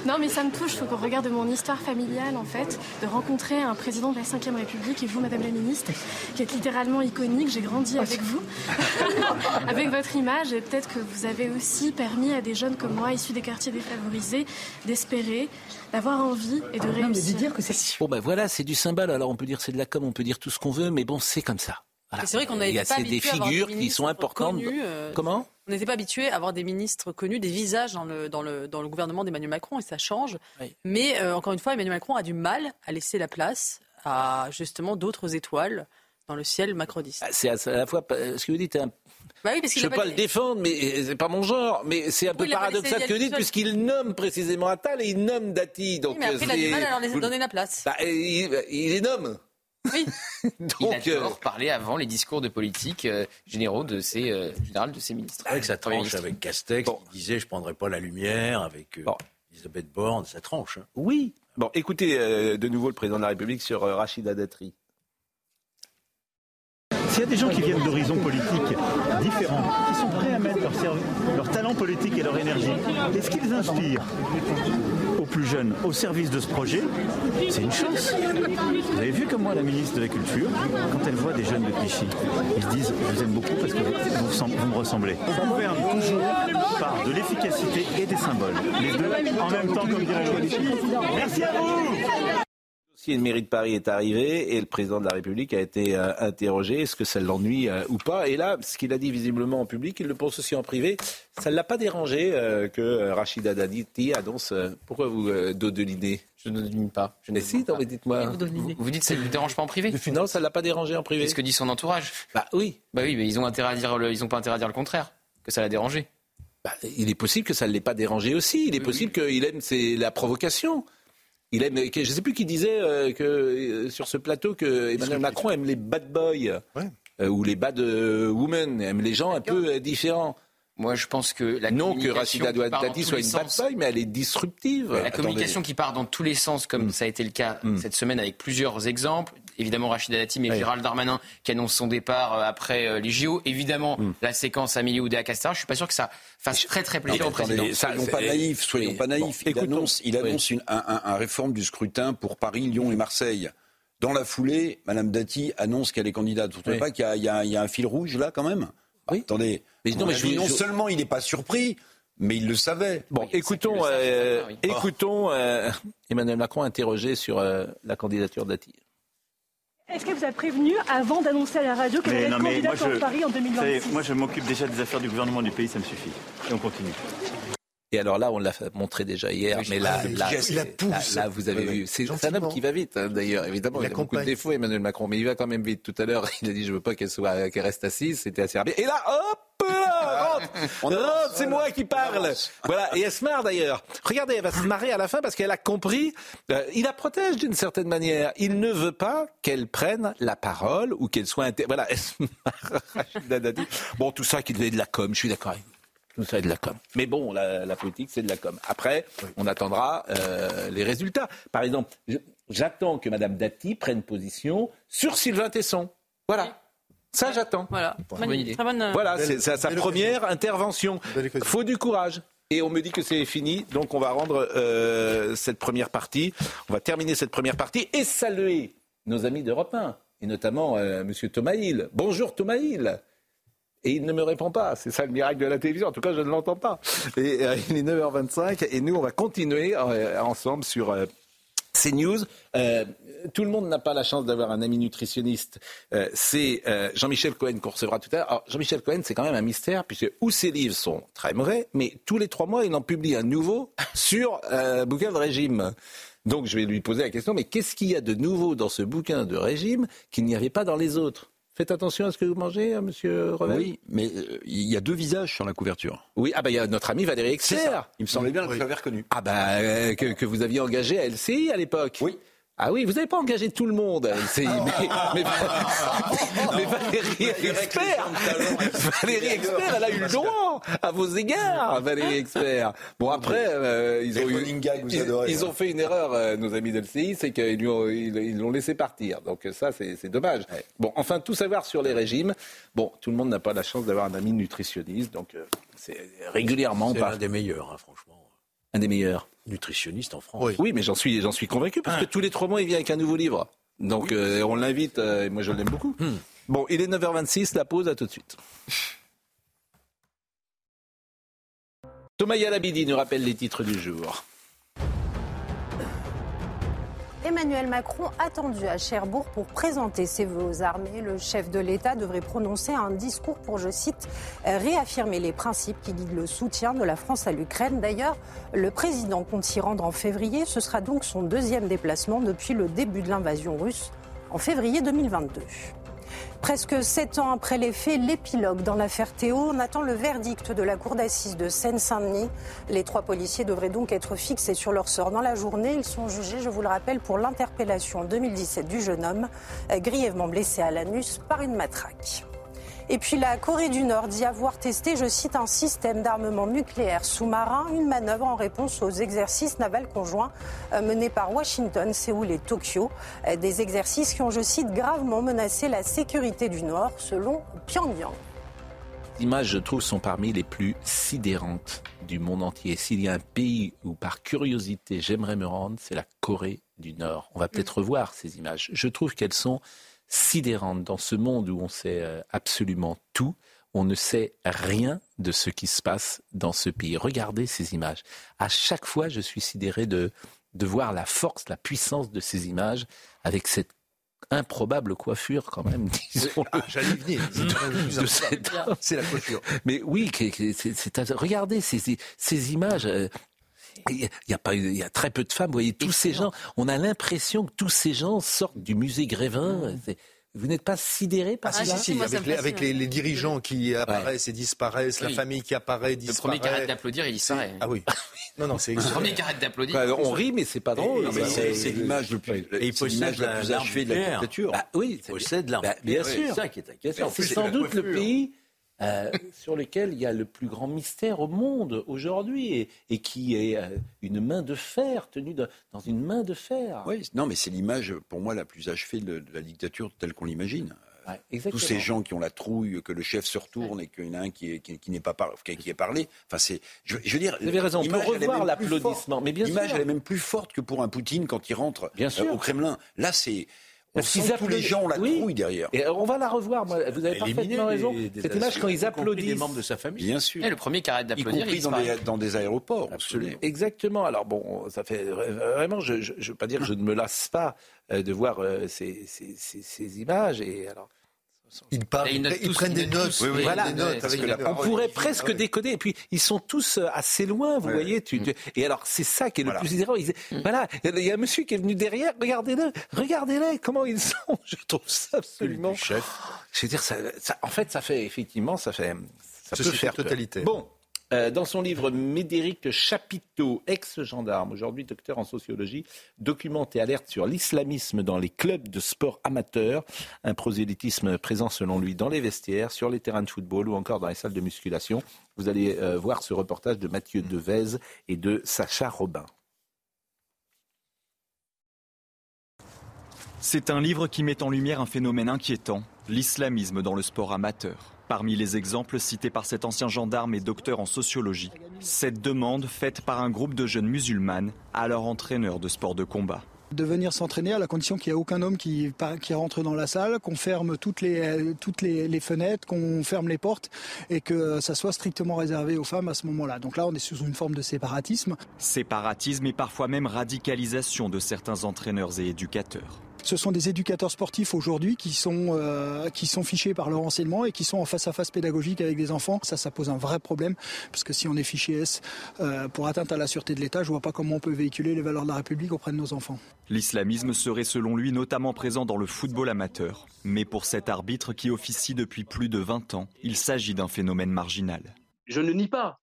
non mais ça me touche faut qu'on regarde mon histoire familiale en fait, de rencontrer un président de la Ve République et vous, Madame la Ministre, qui êtes littéralement iconique. J'ai grandi avec vous, avec votre image, et peut-être que vous avez aussi permis à des jeunes comme moi, issus des quartiers défavorisés, d'espérer, d'avoir envie et de réussir. dire que c'est Bon ben voilà, c'est du symbole. Alors on peut dire c'est de la com, on peut dire tout ce qu'on veut, mais bon, c'est comme ça. C'est vrai qu'on a Il y a des figures qui sont importantes. Euh, Comment? On n'était pas habitué à avoir des ministres connus, des visages dans le, dans le, dans le gouvernement d'Emmanuel Macron, et ça change. Mais euh, encore une fois, Emmanuel Macron a du mal à laisser la place à justement d'autres étoiles dans le ciel macroniste. Ah, c'est à la fois ce que vous dites un bah je ne veux pas le défendre, mais c'est pas mon genre. Mais c'est un peu paradoxal ce que vous dites, puisqu'il nomme précisément Attal et il nomme Dati. Donc mais après, il a du mal à leur donner la place. Bah, il, les nomme. Oui. Donc, il a euh, parlé avant les discours de politique euh, généraux de ses, euh, de ses ministres. Avec sa tranche avec Castex, il disait je ne prendrai pas la lumière avec Elisabeth Borne, sa tranche. Hein. Oui. Bon, écoutez de nouveau le président de la République sur Rachida Dati. S'il y a des gens qui viennent d'horizons politiques différents, qui sont prêts à mettre leur, talent politique et leur énergie, est-ce qu'ils inspirent aux plus jeunes au service de ce projet? C'est une chance. Vous avez vu comme moi la ministre de la Culture, quand elle voit des jeunes de Clichy, ils se disent Je vous aime beaucoup parce que vous, me ressemblez. On gouverne toujours par de l'efficacité et des symboles. Les deux en même temps, comme dirait Merci à vous si une mairie de Paris est arrivée et le président de la République a été euh, interrogé, est-ce que ça l'ennuie euh, ou pas? Et là, ce qu'il a dit visiblement en public, il le pense aussi en privé, ça ne l'a pas dérangé euh, que Rachida Dati annonce. pourquoi vous dodelinez? Je ne domine pas. Je ne sais pas. dites-moi. Vous, vous, dites que ça ne vous dérange pas en privé? Non, ça ne l'a pas dérangé en privé. C'est ce que dit son entourage? Bah oui. Bah oui, mais ils ont intérêt à dire ils ont pas intérêt à dire le contraire, que ça l'a dérangé. Bah, il est possible que ça ne l'ait pas dérangé aussi. Il est possible qu'il aime c'est la provocation. Il aime, je ne sais plus qui disait euh, que euh, sur ce plateau que Emmanuel Macron aime les bad boys euh, ou les bad women, aime les gens un peu différents. Moi, je pense que la non que Rachida Dati soit une bad boy, mais elle est disruptive. La communication qui part dans tous les sens, comme mm. ça a été le cas mm. cette semaine avec plusieurs exemples. Évidemment, Rachida Dati, mais Gérald Darmanin qui annonce son départ euh, après euh, les JO. Évidemment, mm. la séquence Amélie Oudéa Castar. Je suis pas sûr que ça fasse très très plaisir au président. Soyons pas naïfs, soyons pas naïfs. Il annonce, il annonce une, un, réforme du scruttin pour Paris, Lyon et Marseille. Dans la foulée, Madame Dati annonce qu'elle est candidate. Vous ne trouvez pas qu'il y, y, a un fil rouge là quand même? Oui. Attendez. Mais non, mais je, non seulement il n'est pas surpris, mais il le savait. Bon, écoutons, euh, écoutons euh, Emmanuel Macron interrogé sur euh, la candidature d'Ati. Est-ce que vous avez prévenu avant d'annoncer à la radio que vous êtes candidat pour Paris en 2026? Moi, je m'occupe déjà des affaires du gouvernement du pays, ça me suffit. Et on continue. Et alors là, on l'a montré déjà hier, mais là, là, là, vous avez vu, c'est un homme qui va vite, hein, d'ailleurs. Évidemment, il, a beaucoup de défauts, Emmanuel Macron, mais il va quand même vite. Tout à l'heure, il a dit, je veux pas qu'elle soit, qu'elle reste assise. C'était assez rapide. Et là, hop, rentre. c'est moi qui parle. Voilà. Et elle se marre d'ailleurs. Regardez, elle va se marrer à la fin parce qu'elle a compris. Euh, il la protège d'une certaine manière. Il ne veut pas qu'elle prenne la parole ou qu'elle soit. Voilà. Elle se marre. Bon, tout ça, qu'il ait de la com. Je suis d'accord avec tout ça est de la com. Mais bon, la, politique, c'est de la com. Après, on attendra euh, les résultats. Par exemple, j'attends que Mme Dati prenne position sur Sylvain Tesson. Voilà. Ça, j'attends. Voilà. Bonne idée. Euh, voilà, c'est sa première intervention. Faut du courage. Et on me dit que c'est fini, donc on va rendre euh, cette première partie. On va terminer cette première partie et saluer nos amis d'Europe 1, et notamment M. Thomas Hill. Bonjour Thomas Hill. Et il ne me répond pas. C'est ça le miracle de la télévision. En tout cas, je ne l'entends pas. Et euh, il est 9h25 et nous, on va continuer euh, ensemble sur euh, CNews. tout le monde n'a pas la chance d'avoir un ami nutritionniste. c'est Jean-Michel Cohen qu'on recevra tout à l'heure. Jean-Michel Cohen, c'est quand même un mystère, puisque où ses livres sont très mauvais, mais tous les trois mois, il en publie un nouveau sur bouquin de régime. Donc, je vais lui poser la question, mais qu'est-ce qu'il y a de nouveau dans ce bouquin de régime qu'il n'y avait pas dans les autres? Faites attention à ce que vous mangez, hein, monsieur Revel. Oui, mais euh, il y a deux visages sur la couverture. Oui, ah bah il y a notre ami Valérie Exer. Il me semblait bien que vous l'avez reconnu. Ah bah euh, que, que, vous aviez engagé à LCI à l'époque. Oui. Ah oui, vous n'avez pas engagé tout le monde. Mais, mais, mais, Valérie Expert, Valérie Expert, elle a eu le droit à vos égards, Valérie Expert. Bon après, euh, ils ont eu, ils, ont fait une erreur, euh, nos amis de l'CI, c'est qu'ils l'ont laissé partir. Donc ça, c'est dommage. Bon, enfin, tout savoir sur les régimes. Bon, tout le monde n'a pas la chance d'avoir un ami nutritionniste, donc euh, c'est régulièrement. C'est l'un des meilleurs, hein, franchement. Un des meilleurs nutritionniste en France. Oui, mais j'en suis, j'en suis convaincu parce que ah. tous les trois mois, il vient avec un nouveau livre. Donc euh, on l'invite, euh, et moi je l'aime beaucoup. Hmm. Bon, il est 9h26, la pause, à tout de suite. Thomas Yalabidi nous rappelle les titres du jour. Emmanuel Macron attendu à Cherbourg pour présenter ses vœux aux armées. Le chef de l'État devrait prononcer un discours pour, je cite, réaffirmer les principes qui guident le soutien de la France à l'Ukraine. D'ailleurs, le président compte s'y rendre en février. Ce sera donc son deuxième déplacement depuis le début de l'invasion russe en février 2022. Presque sept ans après les faits, l'épilogue dans l'affaire Théo, on attend le verdict de la cour d'assises de Seine-Saint-Denis. Les trois policiers devraient donc être fixés sur leur sort dans la journée. Ils sont jugés, je vous le rappelle, pour l'interpellation en 2017 du jeune homme, grièvement blessé à l'anus par une matraque. Et puis la Corée du Nord dit avoir testé, je cite, un système d'armement nucléaire sous-marin, une manœuvre en réponse aux exercices navals conjoints euh, menés par Washington, Séoul et Tokyo. Euh, des exercices qui ont, je cite, gravement menacé la sécurité du Nord, selon Pyongyang. Images, je trouve, sont parmi les plus sidérantes du monde entier. S'il y a un pays où, par curiosité, j'aimerais me rendre, c'est la Corée du Nord. On va peut-être revoir ces images. Je trouve qu'elles sont sidérante dans ce monde où on sait euh, absolument tout. On ne sait rien de ce qui se passe dans ce pays. Regardez ces images. À chaque fois, je suis sidéré de, de voir la force, la puissance de ces images avec cette improbable coiffure quand même, disons. Ah, J'allais venir. C'est la coiffure. Mais oui, regardez ces, ces images. Il y, a pas, il y a très peu de femmes. Vous voyez, tous ces gens, on a l'impression que tous ces gens sortent du musée Grévin. Mmh. Vous n'êtes pas sidéré par ah, ça si, si, avec, les, avec les, dirigeants qui apparaissent et disparaissent, la famille qui apparaît, disparaît. Le premier qui arrête d'applaudir, il disparaît. Ah oui. Non, non, c'est Le premier qui arrête d'applaudir. Bah, on rit, mais c'est pas drôle. C'est l'image le plus, et il possède la, plus achevée de la dictature. Bah, oui, il possède l'arme. Bah, bien sûr. C'est ça qui est inquiétant. C'est sans doute le pays euh, sur lequel il y a le plus grand mystère au monde aujourd'hui et, qui est euh, une main de fer tenue dans une main de fer. Oui, non, mais c'est l'image pour moi la plus achevée de, la dictature telle qu'on l'imagine. Tous ces gens qui ont la trouille, que le chef se retourne et qu'il y en a un qui, n'est pas qui, qui est parlé. Enfin, c'est, je, veux dire, vous avez raison. On peut revoir l'applaudissement, mais bien L'image elle est même plus forte que pour un Poutine quand il rentre bien sûr. au Kremlin. Là, c'est parce qu'ils tous les gens ont la trouille derrière. Et on va la revoir. Vous avez parfaitement raison. Cette image quand ils applaudissent. Les membres de sa famille. Bien sûr. Et le premier qui arrête d'applaudir. Y compris dans des, aéroports. Absolument. Exactement. Alors bon, ça fait vraiment. Je ne veux pas dire que je ne me lasse pas euh, de voir euh, ces, ces, ces images. Et alors. Ils, parlent, ils, prennent des notes. voilà, on pourrait presque décoder. Et puis, ils sont tous euh, assez loin, vous voyez. Tu, et alors, c'est ça qui est le plus étonnant. Mm. Voilà, il y a un monsieur qui est venu derrière. Regardez-le, regardez-les, comment ils sont. Je trouve ça absolument. Chef. Je veux dire, ça, en fait, ça fait effectivement, ça fait, ça peut faire totalité. Bon, euh, dans son livre, Médéric Chapiteau, ex-gendarme, aujourd'hui docteur en sociologie, documente et alerte sur l'islamisme dans les clubs de sport amateurs, un prosélytisme présent selon lui dans les vestiaires, sur les terrains de football ou encore dans les salles de musculation. Vous allez euh, voir ce reportage de Mathieu Devez et de Sacha Robin. C'est un livre qui met en lumière un phénomène inquiétant, l'islamisme dans le sport amateur. Parmi les exemples cités par cet ancien gendarme et docteur en sociologie, cette demande faite par un groupe de jeunes musulmanes à leur entraîneur de sport de combat de venir s'entraîner à la condition qu'il n'y ait aucun homme qui, qui rentre dans la salle, qu'on ferme toutes les, toutes les, fenêtres, qu'on ferme les portes et que ça soit strictement réservé aux femmes à ce moment-là. Donc là, on est sous une forme de séparatisme. Séparatisme et parfois même radicalisation de certains entraîneurs et éducateurs. Ce sont des éducateurs sportifs aujourd'hui qui sont euh, qui sont fichés par leur enseignement et qui sont en face à face pédagogique avec des enfants. Ça, ça pose un vrai problème parce que si on est fiché S euh, pour atteinte à la sûreté de l'État, je vois pas comment on peut véhiculer les valeurs de la République auprès de nos enfants. L'islamisme serait selon lui notamment présent dans le football amateur, mais pour cet arbitre qui officie depuis plus de 20 ans, il s'agit d'un phénomène marginal. Je ne nie pas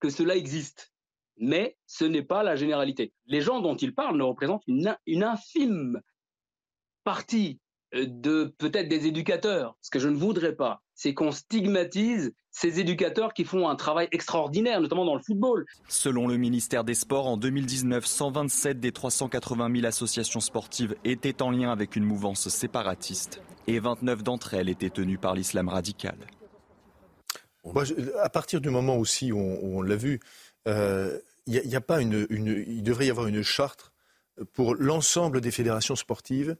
que cela existe mais ce n'est pas la généralité. Les gens dont il parle ne représentent une, une infime partie euh, de peut-être des éducateurs. Ce que je ne voudrais pas, c'est qu'on stigmatise ces éducateurs qui font un travail extraordinaire, notamment dans le football. Selon le ministère des Sports, en 2019, 127 des 380 000 associations sportives étaient en lien avec une mouvance séparatiste et 29 d'entre elles étaient tenues par l'islam radical. à partir du moment aussi où on, l'a vu, euh, il a pas une, il devrait y avoir une charte pour l'ensemble des fédérations sportives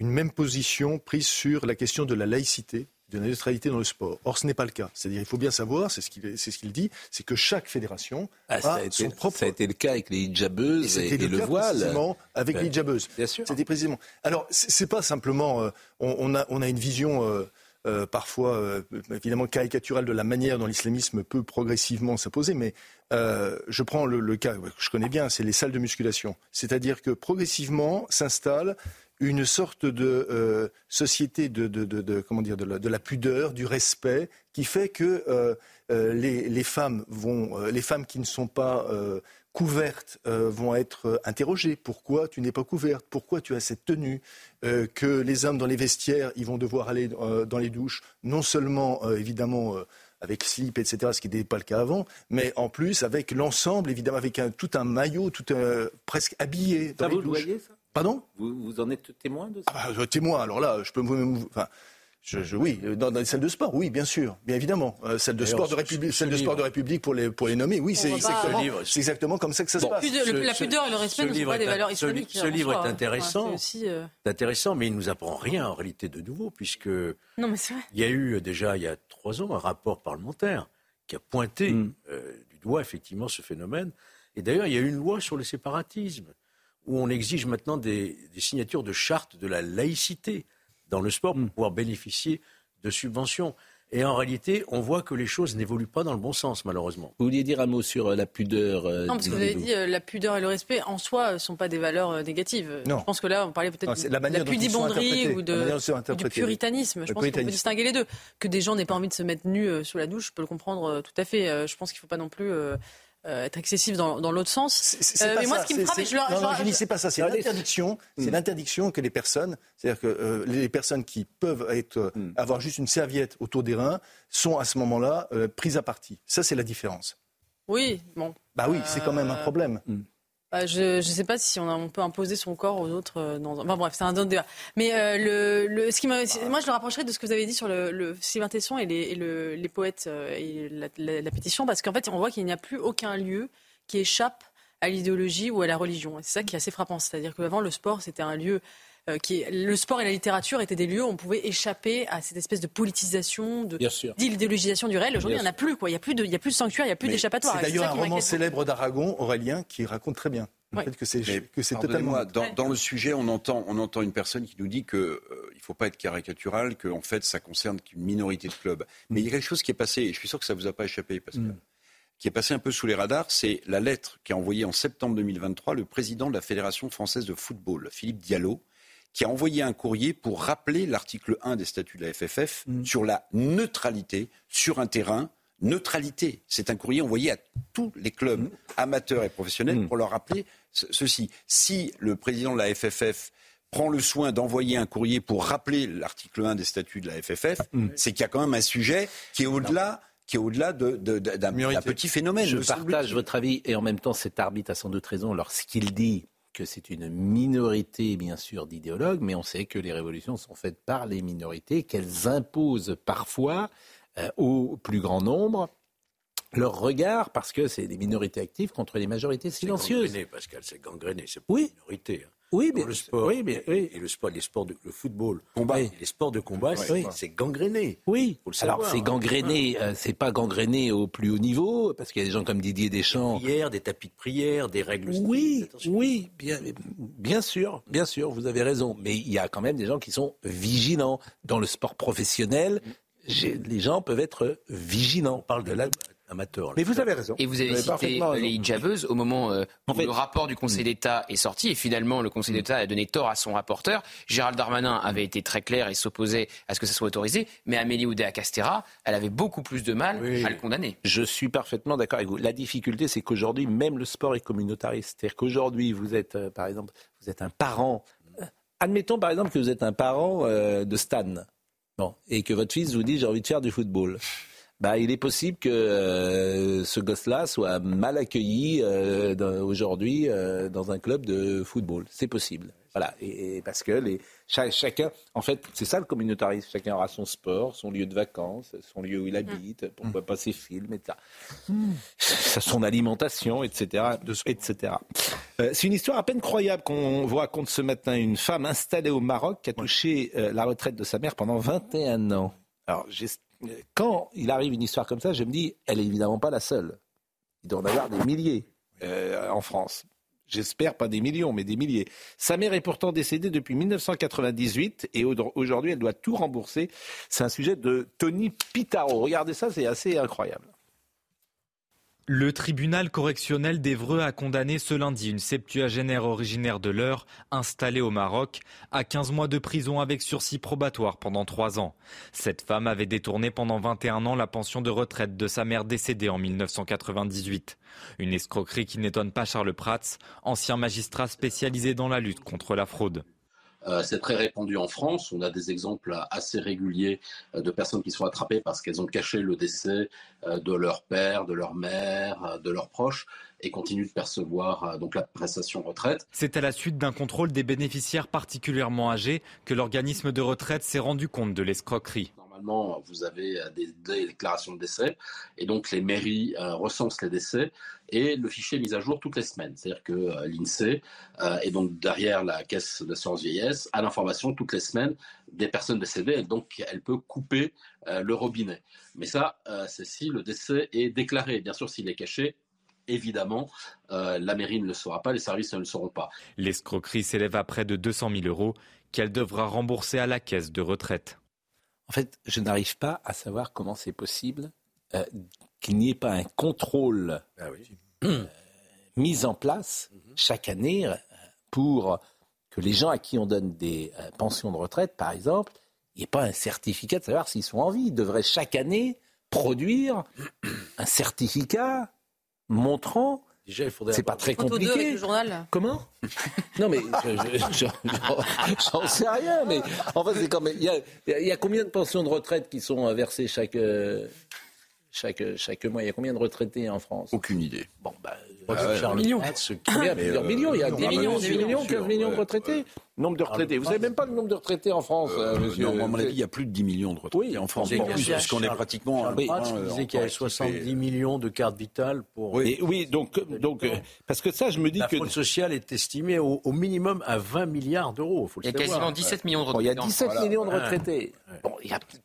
une même position prise sur la question de la laïcité, de la neutralité dans le sport. Or, ce n'est pas le cas. C'est-à-dire, il faut bien savoir, c'est ce qu'il ce dit, c'est que chaque fédération ah, a, ça a été, son propre. Ça a été le cas avec les hijabeuses et, le, voile. avec les hijabeuses. Bien sûr. C'était précisément. Alors, c'est pas simplement. Euh, on, a, on a une vision. Euh, euh, parfois évidemment caricaturale de la manière dont l'islamisme peut progressivement s'imposer, mais je prends le, le, cas que je connais bien, c'est les salles de musculation. C'est-à-dire que progressivement s'installe une sorte de euh, société de, comment dire, de la, pudeur, du respect, qui fait que euh, euh, les, femmes vont, les femmes qui ne sont pas couvertes vont être interrogées. Pourquoi tu n'es pas couverte? Pourquoi tu as cette tenue? Que les hommes dans les vestiaires, ils vont devoir aller dans les douches, non seulement évidemment avec slip, etc., ce qui n'était pas le cas avant, mais en plus avec l'ensemble, évidemment, avec un, tout un maillot, tout presque habillé dans ça les douches. ça? Pardon vous, vous, en êtes témoin de ça ah bah, Témoin, alors là, je peux vous... Enfin, je, oui, dans, les salles de sport, oui, bien sûr, bien évidemment. Euh, salle de sport de République, de sport de République pour les pour les nommer, oui, c'est exactement, exactement, comme ça que ça se passe. la pudeur et le respect ne sont pas des valeurs islamiques. Ce, livre est intéressant, euh, intéressant, mais il nous apprend rien en réalité de nouveau, puisque non, mais vrai. il y a eu euh, déjà il y a trois ans un rapport parlementaire qui a pointé mm. du doigt effectivement ce phénomène. Et d'ailleurs, il y a eu une loi sur le séparatisme où on exige maintenant des, signatures de charte de la laïcité dans le sport pour mm. pouvoir bénéficier de subventions. Et en réalité, on voit que les choses n'évoluent pas dans le bon sens, malheureusement. Vous vouliez dire un mot sur euh, la pudeur euh, Non, parce que vous avez dit euh, la pudeur et le respect en soi ne sont pas des valeurs négatives. Non. Je pense que là, on parlait peut-être de la, la pudibonderie ou, de, du puritanisme. Je pense qu'on peut distinguer les deux. Que des gens n'aient pas envie de se mettre nus sous la douche, je peux le comprendre tout à fait. Je pense qu'il ne faut pas non plus être excessif dans, l'autre sens. mais moi, ce qui me frappe, je, non, non, je dis c'est pas ça. C'est l'interdiction. C'est hmm. l'interdiction que les personnes, c'est-à-dire que les personnes qui peuvent être, hmm. avoir juste une serviette autour des reins, sont à ce moment-là prises à partie. Ça, c'est la différence. Oui, bon. Bah oui, c'est quand même un problème. Bah, je ne sais pas si on, peut imposer son corps aux autres. Euh. Enfin bref, c'est un autre débat. Mais euh, ce qui moi, je le rapprocherais de ce que vous avez dit sur le, le Sylvain Tesson et les, poètes euh, et la, pétition, parce qu'en fait, on voit qu'il n'y a plus aucun lieu qui échappe à l'idéologie ou à la religion. C'est ça qui est assez frappant. C'est-à-dire qu'avant, le sport, c'était un lieu qui le sport et la littérature étaient des lieux où on pouvait échapper à cette espèce de politisation, de d'idéologisation du réel. Aujourd'hui, il n'y en a plus. Quoi. Il n'y a, plus de, il y a plus de sanctuaire, il n'y a plus d'échappatoire. C'est d'ailleurs un roman célèbre d'Aragon, Aurélien, qui raconte très bien. que c'est totalement. Dans, dans, le sujet, on entend, on entend une personne qui nous dit qu'il euh, ne faut pas être caricatural, que en fait, ça concerne qu'une minorité de clubs. Mais il y a quelque chose qui est passé, et je suis sûr que ça ne vous a pas échappé, Pascal, mm. qui est passé un peu sous les radars, c'est la lettre qu'a envoyée en septembre 2023 le président de la Fédération française de football, Philippe Diallo, qui a envoyé un courrier pour rappeler l'article 1 des statuts de la FFF mm. sur la neutralité sur un terrain. Neutralité, c'est un courrier envoyé à tous les clubs mm. amateurs et professionnels mm. pour leur rappeler ceci. Si le président de la FFF prend le soin d'envoyer un courrier pour rappeler l'article 1 des statuts de la FFF, c'est qu'il y a quand même un sujet qui est au-delà qui est au-delà d'un petit phénomène. Je partage votre avis et en même temps cet arbitre a sans doute raison lorsqu'il dit que c'est une minorité, bien sûr, d'idéologues, mais on sait que les révolutions sont faites par les minorités, qu'elles imposent parfois euh, au plus grand nombre leur regard, parce que c'est des minorités actives contre les majorités silencieuses. C'est gangréné, Pascal, c'est gangréné, c'est pas une minorité. Hein. Oui, mais le sport, oui, mais, et le sport, les sports de le football, combat, les sports de combat, c'est gangréné. Oui. Alors c'est gangréné, euh, c'est pas gangréné au plus haut niveau parce qu'il y a des gens comme Didier Deschamps. Des prières, des tapis de prière, des règles. Oui, oui, bien, bien sûr, bien sûr, vous avez raison. Mais il y a quand même des gens qui sont vigilants dans le sport professionnel. Les gens peuvent être vigilants. On parle de la mais vous avez raison. Et vous avez, cité les hijabeuses au moment euh, où le rapport du Conseil d'État est sorti. Et finalement, le Conseil d'État a donné tort à son rapporteur. Gérald Darmanin avait été très clair et s'opposait à ce que ça soit autorisé. Mais Amélie Oudéa-Castera, elle avait beaucoup plus de mal à le condamner. Je suis parfaitement d'accord avec vous. La difficulté, c'est qu'aujourd'hui, même le sport est communautariste. C'est-à-dire qu'aujourd'hui, vous êtes, euh, par exemple, vous êtes un parent. Euh, admettons, par exemple, que vous êtes un parent de Stan. Bon, et que votre fils vous dit j'ai envie de faire du football bah, il est possible que euh, ce gosse-là soit mal accueilli euh, aujourd'hui euh, dans un club de football. C'est possible. Voilà, et, parce que les, chacun, en fait, c'est ça le communautarisme. Chacun aura son sport, son lieu de vacances, son lieu où il habite, mmh. pourquoi pas ses films, etc. Mmh. Son alimentation, etc., etc. c'est une histoire à peine croyable qu'on vous raconte ce matin. Une femme installée au Maroc qui a touché la retraite de sa mère pendant 21 ans. Alors, quand il arrive une histoire comme ça, je me dis, elle n'est évidemment pas la seule. Il doit en avoir des milliers euh, en France. J'espère pas des millions, mais des milliers. Sa mère est pourtant décédée depuis 1998 et aujourd'hui, elle doit tout rembourser. C'est un sujet de Tony Pitaro. Regardez ça, c'est assez incroyable. Le tribunal correctionnel d'Evreux a condamné ce lundi une septuagénaire originaire de l'Eure, installée au Maroc, à 15 mois de prison avec sursis probatoire pendant 3 ans. Cette femme avait détourné pendant 21 ans la pension de retraite de sa mère décédée en 1998. Une escroquerie qui n'étonne pas Charles Prats, ancien magistrat spécialisé dans la lutte contre la fraude. Euh, c'est très répandu en France. On a des exemples assez réguliers euh, de personnes qui sont attrapées parce qu'elles ont caché le décès euh, de leur père, de leur mère, de leurs proches et continuent de percevoir donc la prestation retraite. C'est à la suite d'un contrôle des bénéficiaires particulièrement âgés que l'organisme de retraite s'est rendu compte de l'escroquerie vous avez des, déclarations de décès, et donc les mairies recensent les décès, et le fichier est mis à jour toutes les semaines. C'est-à-dire que euh, l'INSEE euh, est donc derrière la caisse d'assurance vieillesse a l'information toutes les semaines des personnes décédées, et donc elle peut couper euh, le robinet. Mais ça, c'est si le décès est déclaré. Bien sûr, s'il est caché, évidemment, la mairie ne le saura pas, les services ne le sauront pas. L'escroquerie s'élève à près de 200 000 euros qu'elle devra rembourser à la caisse de retraite. En fait, je n'arrive pas à savoir comment c'est possible qu'il n'y ait pas un contrôle ah euh, mis en place chaque année euh, pour que les gens à qui on donne des euh, pensions de retraite, par exemple, il n'y ait pas un certificat de savoir s'ils sont en vie. Ils devraient chaque année produire un certificat montrant c'est pas très compliqué. Avec le journal. Comment? Non, mais j'en sais rien. Mais en fait, c'est quand même. Il y, a, combien de pensions de retraite qui sont versées chaque, euh, chaque, chaque mois? Il y a combien de retraités en France? Aucune idée. Bon, bah, ah millions. plusieurs millions. Il y a des millions, 10 millions, 15 millions de retraités. Nombre de retraités. Vous savez même pas le nombre de retraités en France, euh, monsieur. Non, à mon avis, il y a plus de 10 millions de retraités en France. puisqu'on est pratiquement. Oui, je disais qu'il y avait 70 millions de cartes vitales pour. Oui, oui donc, donc, parce que ça, je me dis que. La fraude sociale est estimée au, minimum à 20 milliards d'euros. Il y a quasiment 17 millions de retraités. il y a 17 millions de retraités. Bon,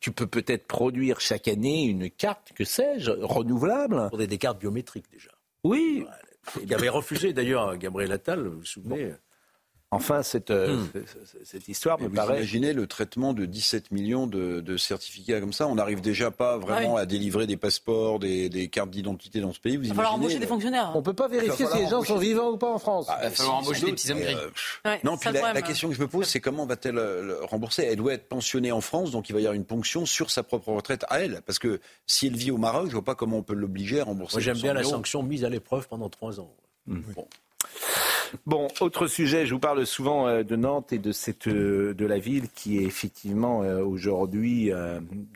tu peux peut-être produire chaque année une carte, que sais-je, renouvelable. Pour des, des cartes biométriques déjà. Oui, il avait refusé d'ailleurs, Gabriel Attal, vous vous souvenez Enfin, cette, euh, hmm. cette histoire me vous paraît. Imaginez le traitement de 17 millions de, certificats comme ça? On n'arrive déjà pas vraiment à délivrer des passeports, des, cartes d'identité dans ce pays. Vous il va falloir embaucher des fonctionnaires. On ne peut pas vérifier si les gens sont vivants ou pas en France. il va falloir embaucher des petits hommes gris. Euh, non, puis la, question que je me pose, c'est comment va-t-elle euh, rembourser? Elle doit être pensionnée en France, donc il va y avoir une ponction sur sa propre retraite à elle. Parce que si elle vit au Maroc, je ne vois pas comment on peut l'obliger à rembourser. Moi, j'aime bien la sanction mise à l'épreuve pendant trois ans. Bon. Bon, autre sujet, je vous parle souvent euh, de Nantes et de, cette, euh, de la ville qui est effectivement euh, aujourd'hui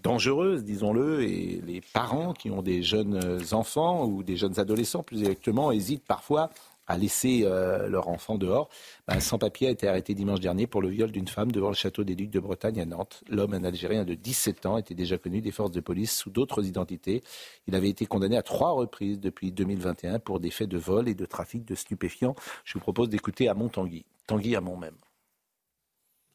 dangereuse, disons-le, et les parents qui ont des jeunes enfants ou des jeunes adolescents, plus exactement, hésitent parfois à laisser euh, leur enfant dehors. Bah, sans-papier a été arrêté dimanche dernier pour le viol d'une femme devant le château des Ducs de Bretagne à Nantes. L'homme, un Algérien de 17 ans, était déjà connu des forces de police sous d'autres identités. Il avait été condamné à trois reprises depuis 2021 pour des faits de vol et de trafic de stupéfiants. Je vous propose d'écouter à Tanguy, Tanguy à même.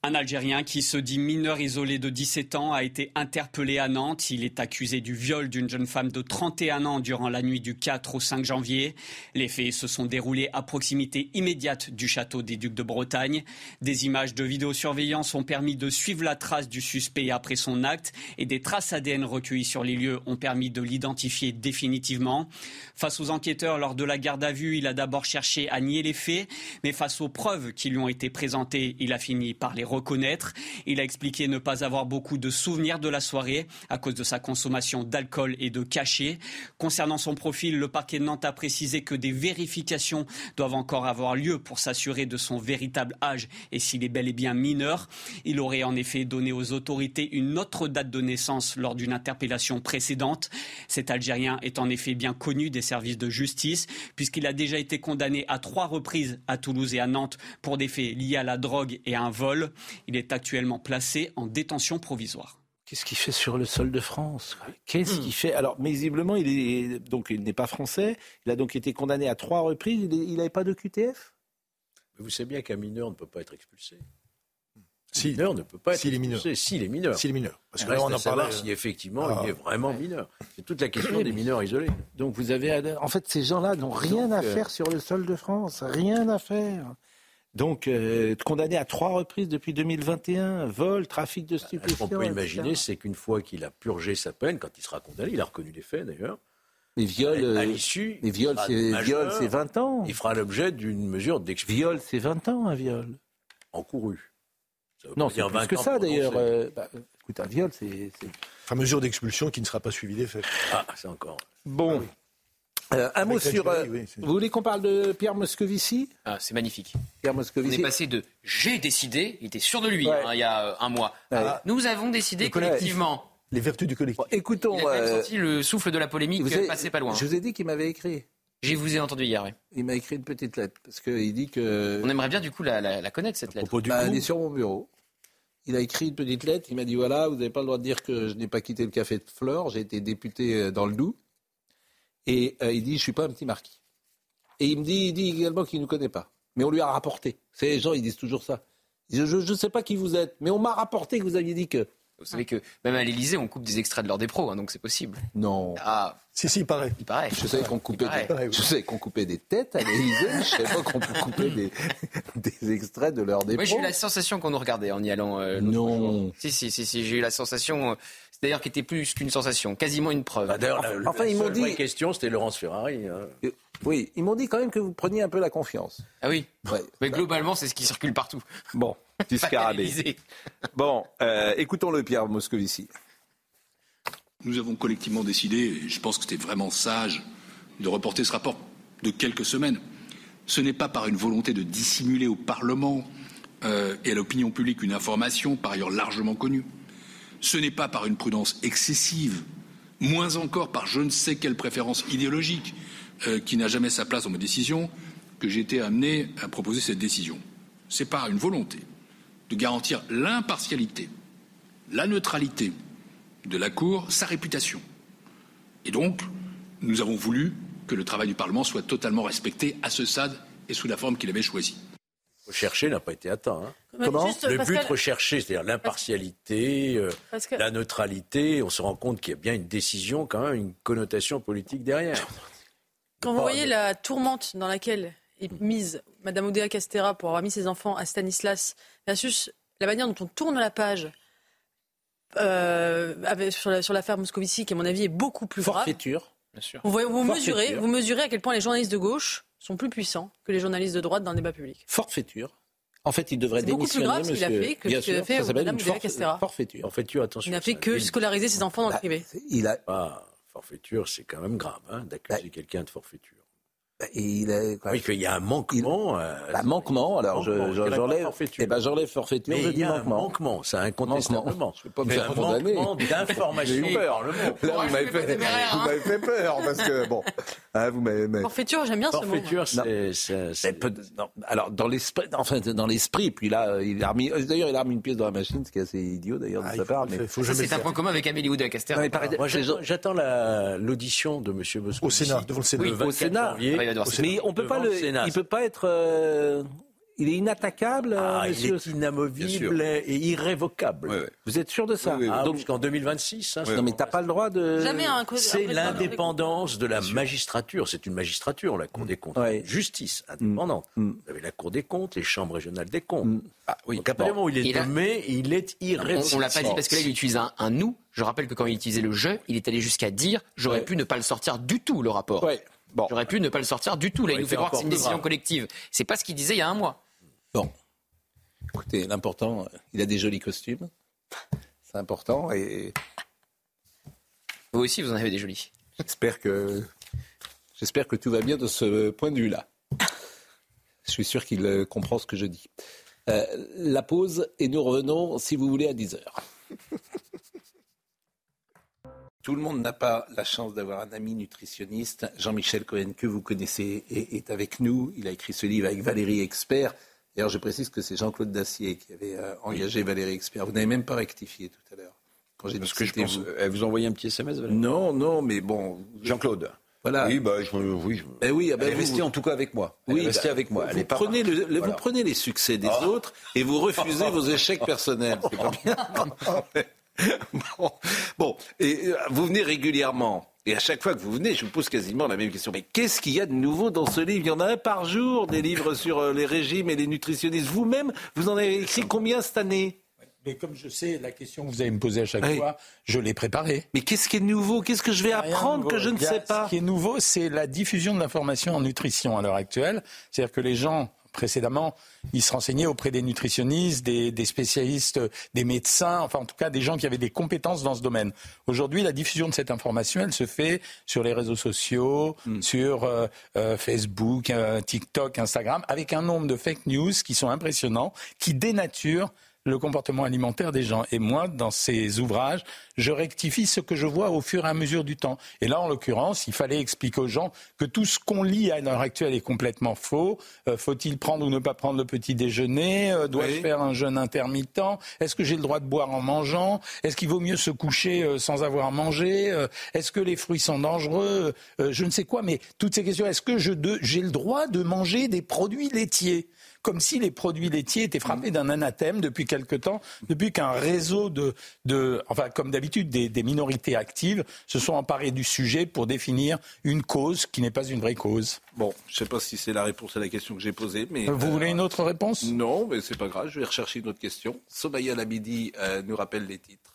Un Algérien qui se dit mineur isolé de 17 ans a été interpellé à Nantes. Il est accusé du viol d'une jeune femme de 31 ans durant la nuit du 4 au 5 janvier. Les faits se sont déroulés à proximité immédiate du château des Ducs de Bretagne. Des images de vidéosurveillance ont permis de suivre la trace du suspect après son acte et des traces ADN recueillies sur les lieux ont permis de l'identifier définitivement. Face aux enquêteurs lors de la garde à vue, il a d'abord cherché à nier les faits, mais face aux preuves qui lui ont été présentées, il a fini par les Il a expliqué ne pas avoir beaucoup de souvenirs de la soirée à cause de sa consommation d'alcool et de cachets. Concernant son profil, le parquet de Nantes a précisé que des vérifications doivent encore avoir lieu pour s'assurer de son véritable âge et s'il est bel et bien mineur. Il aurait en effet donné aux autorités une autre date de naissance lors d'une interpellation précédente. Cet Algérien est en effet bien connu des services de justice puisqu'il a déjà été condamné à trois reprises à Toulouse et à Nantes pour des faits liés à la drogue et à un vol. Il est actuellement placé en détention provisoire. Qu'est-ce qu'il fait sur le sol de France? Qu'est-ce qu'il fait? Alors, visiblement, il est donc il n'est pas français. Il a donc été condamné à trois reprises. Il n'avait pas de QTF Vous savez bien qu'un mineur ne peut pas être expulsé. Si, mineur ne peut pas être si les mineurs. S'il est mineur. S'il est mineur. Parce que là, on en parle. Si effectivement il est ah. vraiment mineur. C'est toute la question des mineurs isolés. Donc vous avez, en fait, ces gens-là n'ont rien à euh, faire sur le sol de France, rien à faire. Donc, euh, condamné à trois reprises depuis 2021, vol, trafic de stupéfiants. Ce qu'on peut imaginer, c'est qu'une fois qu'il a purgé sa peine, quand il sera condamné, il a reconnu les faits d'ailleurs. Les viols, à euh, l'issue, les viols, c'est 20 ans. Il fera l'objet d'une mesure d'expulsion. Viol, c'est 20 ans, un viol. Encouru. Non, c'est plus que ça d'ailleurs. Euh, bah, écoute, un viol, c'est. Enfin, mesure d'expulsion qui ne sera pas suivie des faits. Ah, c'est encore. Bon. Ah euh, un mot sur. Euh, vous voulez qu'on parle de Pierre Moscovici? Ah, C'est magnifique. Pierre Moscovici. On est passé de j'ai décidé, il était sûr de lui hein, il y a euh, un mois. Nous avons décidé collectivement. Les vertus du collectif. écoutons. Il a senti le souffle de la polémique vous passait pas loin. Je vous ai dit qu'il m'avait écrit. Je vous ai entendu hier. Oui. Il m'a écrit une petite lettre parce qu'il dit que. On aimerait bien du coup la, connaître cette lettre. Bah, elle est sur mon bureau. Il a écrit une petite lettre. Il m'a dit voilà, vous n'avez pas le droit de dire que je n'ai pas quitté le café de Flore. J'ai été député dans le Doubs. Et euh, il dit, je suis pas un petit marquis. Et il me dit, également qu'il ne nous connaît pas. Mais on lui a rapporté. Ces gens, ils disent toujours ça. je ne sais pas qui vous êtes, mais on m'a rapporté que vous aviez dit que. Vous savez que même à l'Elysée, on coupe des extraits de l'heure des pros, hein, donc c'est possible. Non. Ah. Si, si, il paraît. Il paraît. Je savais qu'on coupait, des... je savais qu'on coupait des têtes à l'Elysée, je savais pas qu'on coupait des... des, extraits de l'heure des pros. Moi, j'ai eu la sensation qu'on nous regardait en y allant. Euh, non. Si, si, si, si j'ai eu la sensation. Euh, c'est d'ailleurs qui était plus qu'une sensation, quasiment une preuve. Bah, d'ailleurs, enfin, ils m'ont dit. question, c'était Laurence Ferrari. Hein. Euh, oui, ils m'ont dit quand même que vous preniez un peu la confiance. Ah oui. Mais globalement, c'est ce qui circule partout. Bon, petit scarabée. bon, euh, écoutons-le, Pierre Moscovici. Nous avons collectivement décidé, et je pense que c'était vraiment sage de reporter ce rapport de quelques semaines. Ce n'est pas par une volonté de dissimuler au Parlement euh, et à l'opinion publique une information par ailleurs largement connue. Ce n'est pas par une prudence excessive, moins encore par je ne sais quelle préférence idéologique euh, qui n'a jamais sa place dans mes décisions que j'ai été amené à proposer cette décision. C'est par une volonté de garantir l'impartialité, la neutralité de la Cour, sa réputation. Et donc, nous avons voulu que le travail du Parlement soit totalement respecté à ce stade et sous la forme qu'il avait choisie. Rechercher n'a pas été atteint. Hein. Comment Le but recherché, c'est-à-dire l'impartialité, euh, la neutralité, on se rend compte qu'il y a bien une décision, quand même, une connotation politique derrière. Quand vous voyez la tourmente dans laquelle est mise Madame Oudéa Castera pour avoir mis ses enfants à Stanislas, versus la manière dont on tourne la page euh, sur, la, sur l'affaire Moscovici, qui à mon avis est beaucoup plus grave. Forfaiture, bien sûr. Vous, vous mesurez, vous mesurez à quel point les journalistes de gauche sont plus puissants que les journalistes de droite dans le débat public. Forfaiture. En fait, il devrait démissionner. C'est beaucoup plus grave ce qu'il a fait que ce qu'il a fait Oudéa Castera. Forfaiture. Forfaiture, attention. Il n'a fait que scolariser ses enfants dans le bah, privé. Il a... Ah, forfaiture, c'est quand même grave hein, d'accuser bah, quelqu'un de forfaiture. Et il est, oui, qu'il y a un manquement. Euh, bah, manquement, alors j'enlève. Eh ben j'enlève forfaiture. Mais il y a un manquement, ça incontestablement. Je peux pas me faire manquement d'information. J'ai eu peur. Le mot. Là, vous m'avez fait, vous m'avez fait peur parce que bon, hein, vous m'avez. Forfaiture, j'aime bien ce mot. Forfaiture, c'est. Alors dans l'esprit, enfin dans l'esprit, puis là, il a remis. D'ailleurs, il a remis une pièce dans la machine, ce qui est assez idiot d'ailleurs de ah, sa part. Mais c'est un point commun avec Amélie Oudéa Castéra. J'attends l'audition de Monsieur Moscou. Au Sénat, devant le Sénat. Au Sénat. Mais on peut pas le, il peut pas être. Euh, il est inattaquable, ah, monsieur. Il est inamovible et irrévocable. Vous êtes sûr de ça ah, Donc jusqu'en 2026. Hein, non, mais t'as pas le droit de. Jamais un C'est l'indépendance de la magistrature. C'est une magistrature, la Cour des comptes. Justice indépendante. Mm. Vous avez la Cour des comptes, les chambres régionales des comptes. Mm. Ah, oui. Donc, où il est nommé, il est irrévocable. On, on l'a pas dit parce que là, il utilise un, un nous. Je rappelle que quand il utilisait le je, il est allé jusqu'à dire j'aurais pu ne pas le sortir du tout, le rapport. J'aurais pu ne pas le sortir du tout. Là, il nous fait croire que c'est une décision collective. C'est pas ce qu'il disait il y a un mois. Bon. Écoutez, l'important, il a des jolis costumes. C'est important. Et... Vous aussi, vous en avez des jolis. J'espère que, j'espère que tout va bien de ce point de vue-là. Je suis sûr qu'il euh, comprend ce que je dis. Euh, la pause et nous revenons, si vous voulez, à 10 heures. Tout le monde n'a pas la chance d'avoir un ami nutritionniste. Jean-Michel Cohen, que vous connaissez, est, avec nous. Il a écrit ce livre avec Valérie Expert. D'ailleurs, je précise que c'est Jean-Claude Dacier qui avait euh, engagé Valérie Expert. Vous n'avez même pas rectifié tout à l'heure. Quand j'ai Parce que je pense, vous. Elle vous a envoyé un petit SMS, Valérie? Non, non, mais bon. Jean-Claude. Voilà. Oui, bah, je, oui. Oui, ah elle est restée en tout cas avec moi. Elle oui, restée avec moi. Vous, prenez le, vous prenez les succès des oh. autres et vous refusez vos échecs personnels. C'est pas bien. bon, et euh, vous venez régulièrement. Et à chaque fois que vous venez, je vous pose quasiment la même question. Mais qu'est-ce qu'il y a de nouveau dans ce livre? Il y en a un par jour, des livres sur euh, les régimes et les nutritionnistes. Vous-même, vous en avez écrit combien cette année? Mais comme je sais la question que vous allez me poser à chaque fois, je l'ai préparée. Mais qu'est-ce qui est nouveau? Qu'est-ce que je vais apprendre que je ne sais pas? Ce qui est nouveau, c'est la diffusion de l'information en nutrition à l'heure actuelle. C'est-à-dire que les gens précédemment, ils se renseignaient auprès des nutritionnistes, des, spécialistes, des médecins, enfin en tout cas des gens qui avaient des compétences dans ce domaine. Aujourd'hui, la diffusion de cette information, elle se fait sur les réseaux sociaux, hmm. sur euh, euh, Facebook, euh, TikTok, Instagram, avec un nombre de fake news qui sont impressionnants, qui dénaturent le comportement alimentaire des gens. Et moi, dans ces ouvrages, je rectifie ce que je vois au fur et à mesure du temps. Et là, en l'occurrence, il fallait expliquer aux gens que tout ce qu'on lit à l'heure actuelle est complètement faux. Euh, faut-il prendre ou ne pas prendre le petit déjeuner? Euh, Dois-je faire un jeûne intermittent? Est-ce que j'ai le droit de boire en mangeant? Est-ce qu'il vaut mieux se coucher euh, sans avoir mangé Est-ce que les fruits sont dangereux? Je ne sais quoi, mais toutes ces questions. Est-ce que j'ai le droit de manger des produits laitiers? Comme si les produits laitiers étaient frappés d'un anathème depuis quelque temps, depuis qu'un réseau de, de, enfin, comme d'habitude, des, des, minorités actives se sont emparés du sujet pour définir une cause qui n'est pas une vraie cause. Bon, je ne sais pas si c'est la réponse à la question que j'ai posée, mais... Vous voulez une autre réponse? Non, mais c'est pas grave, je vais rechercher une autre question. Somaya Labidi euh, nous rappelle les titres.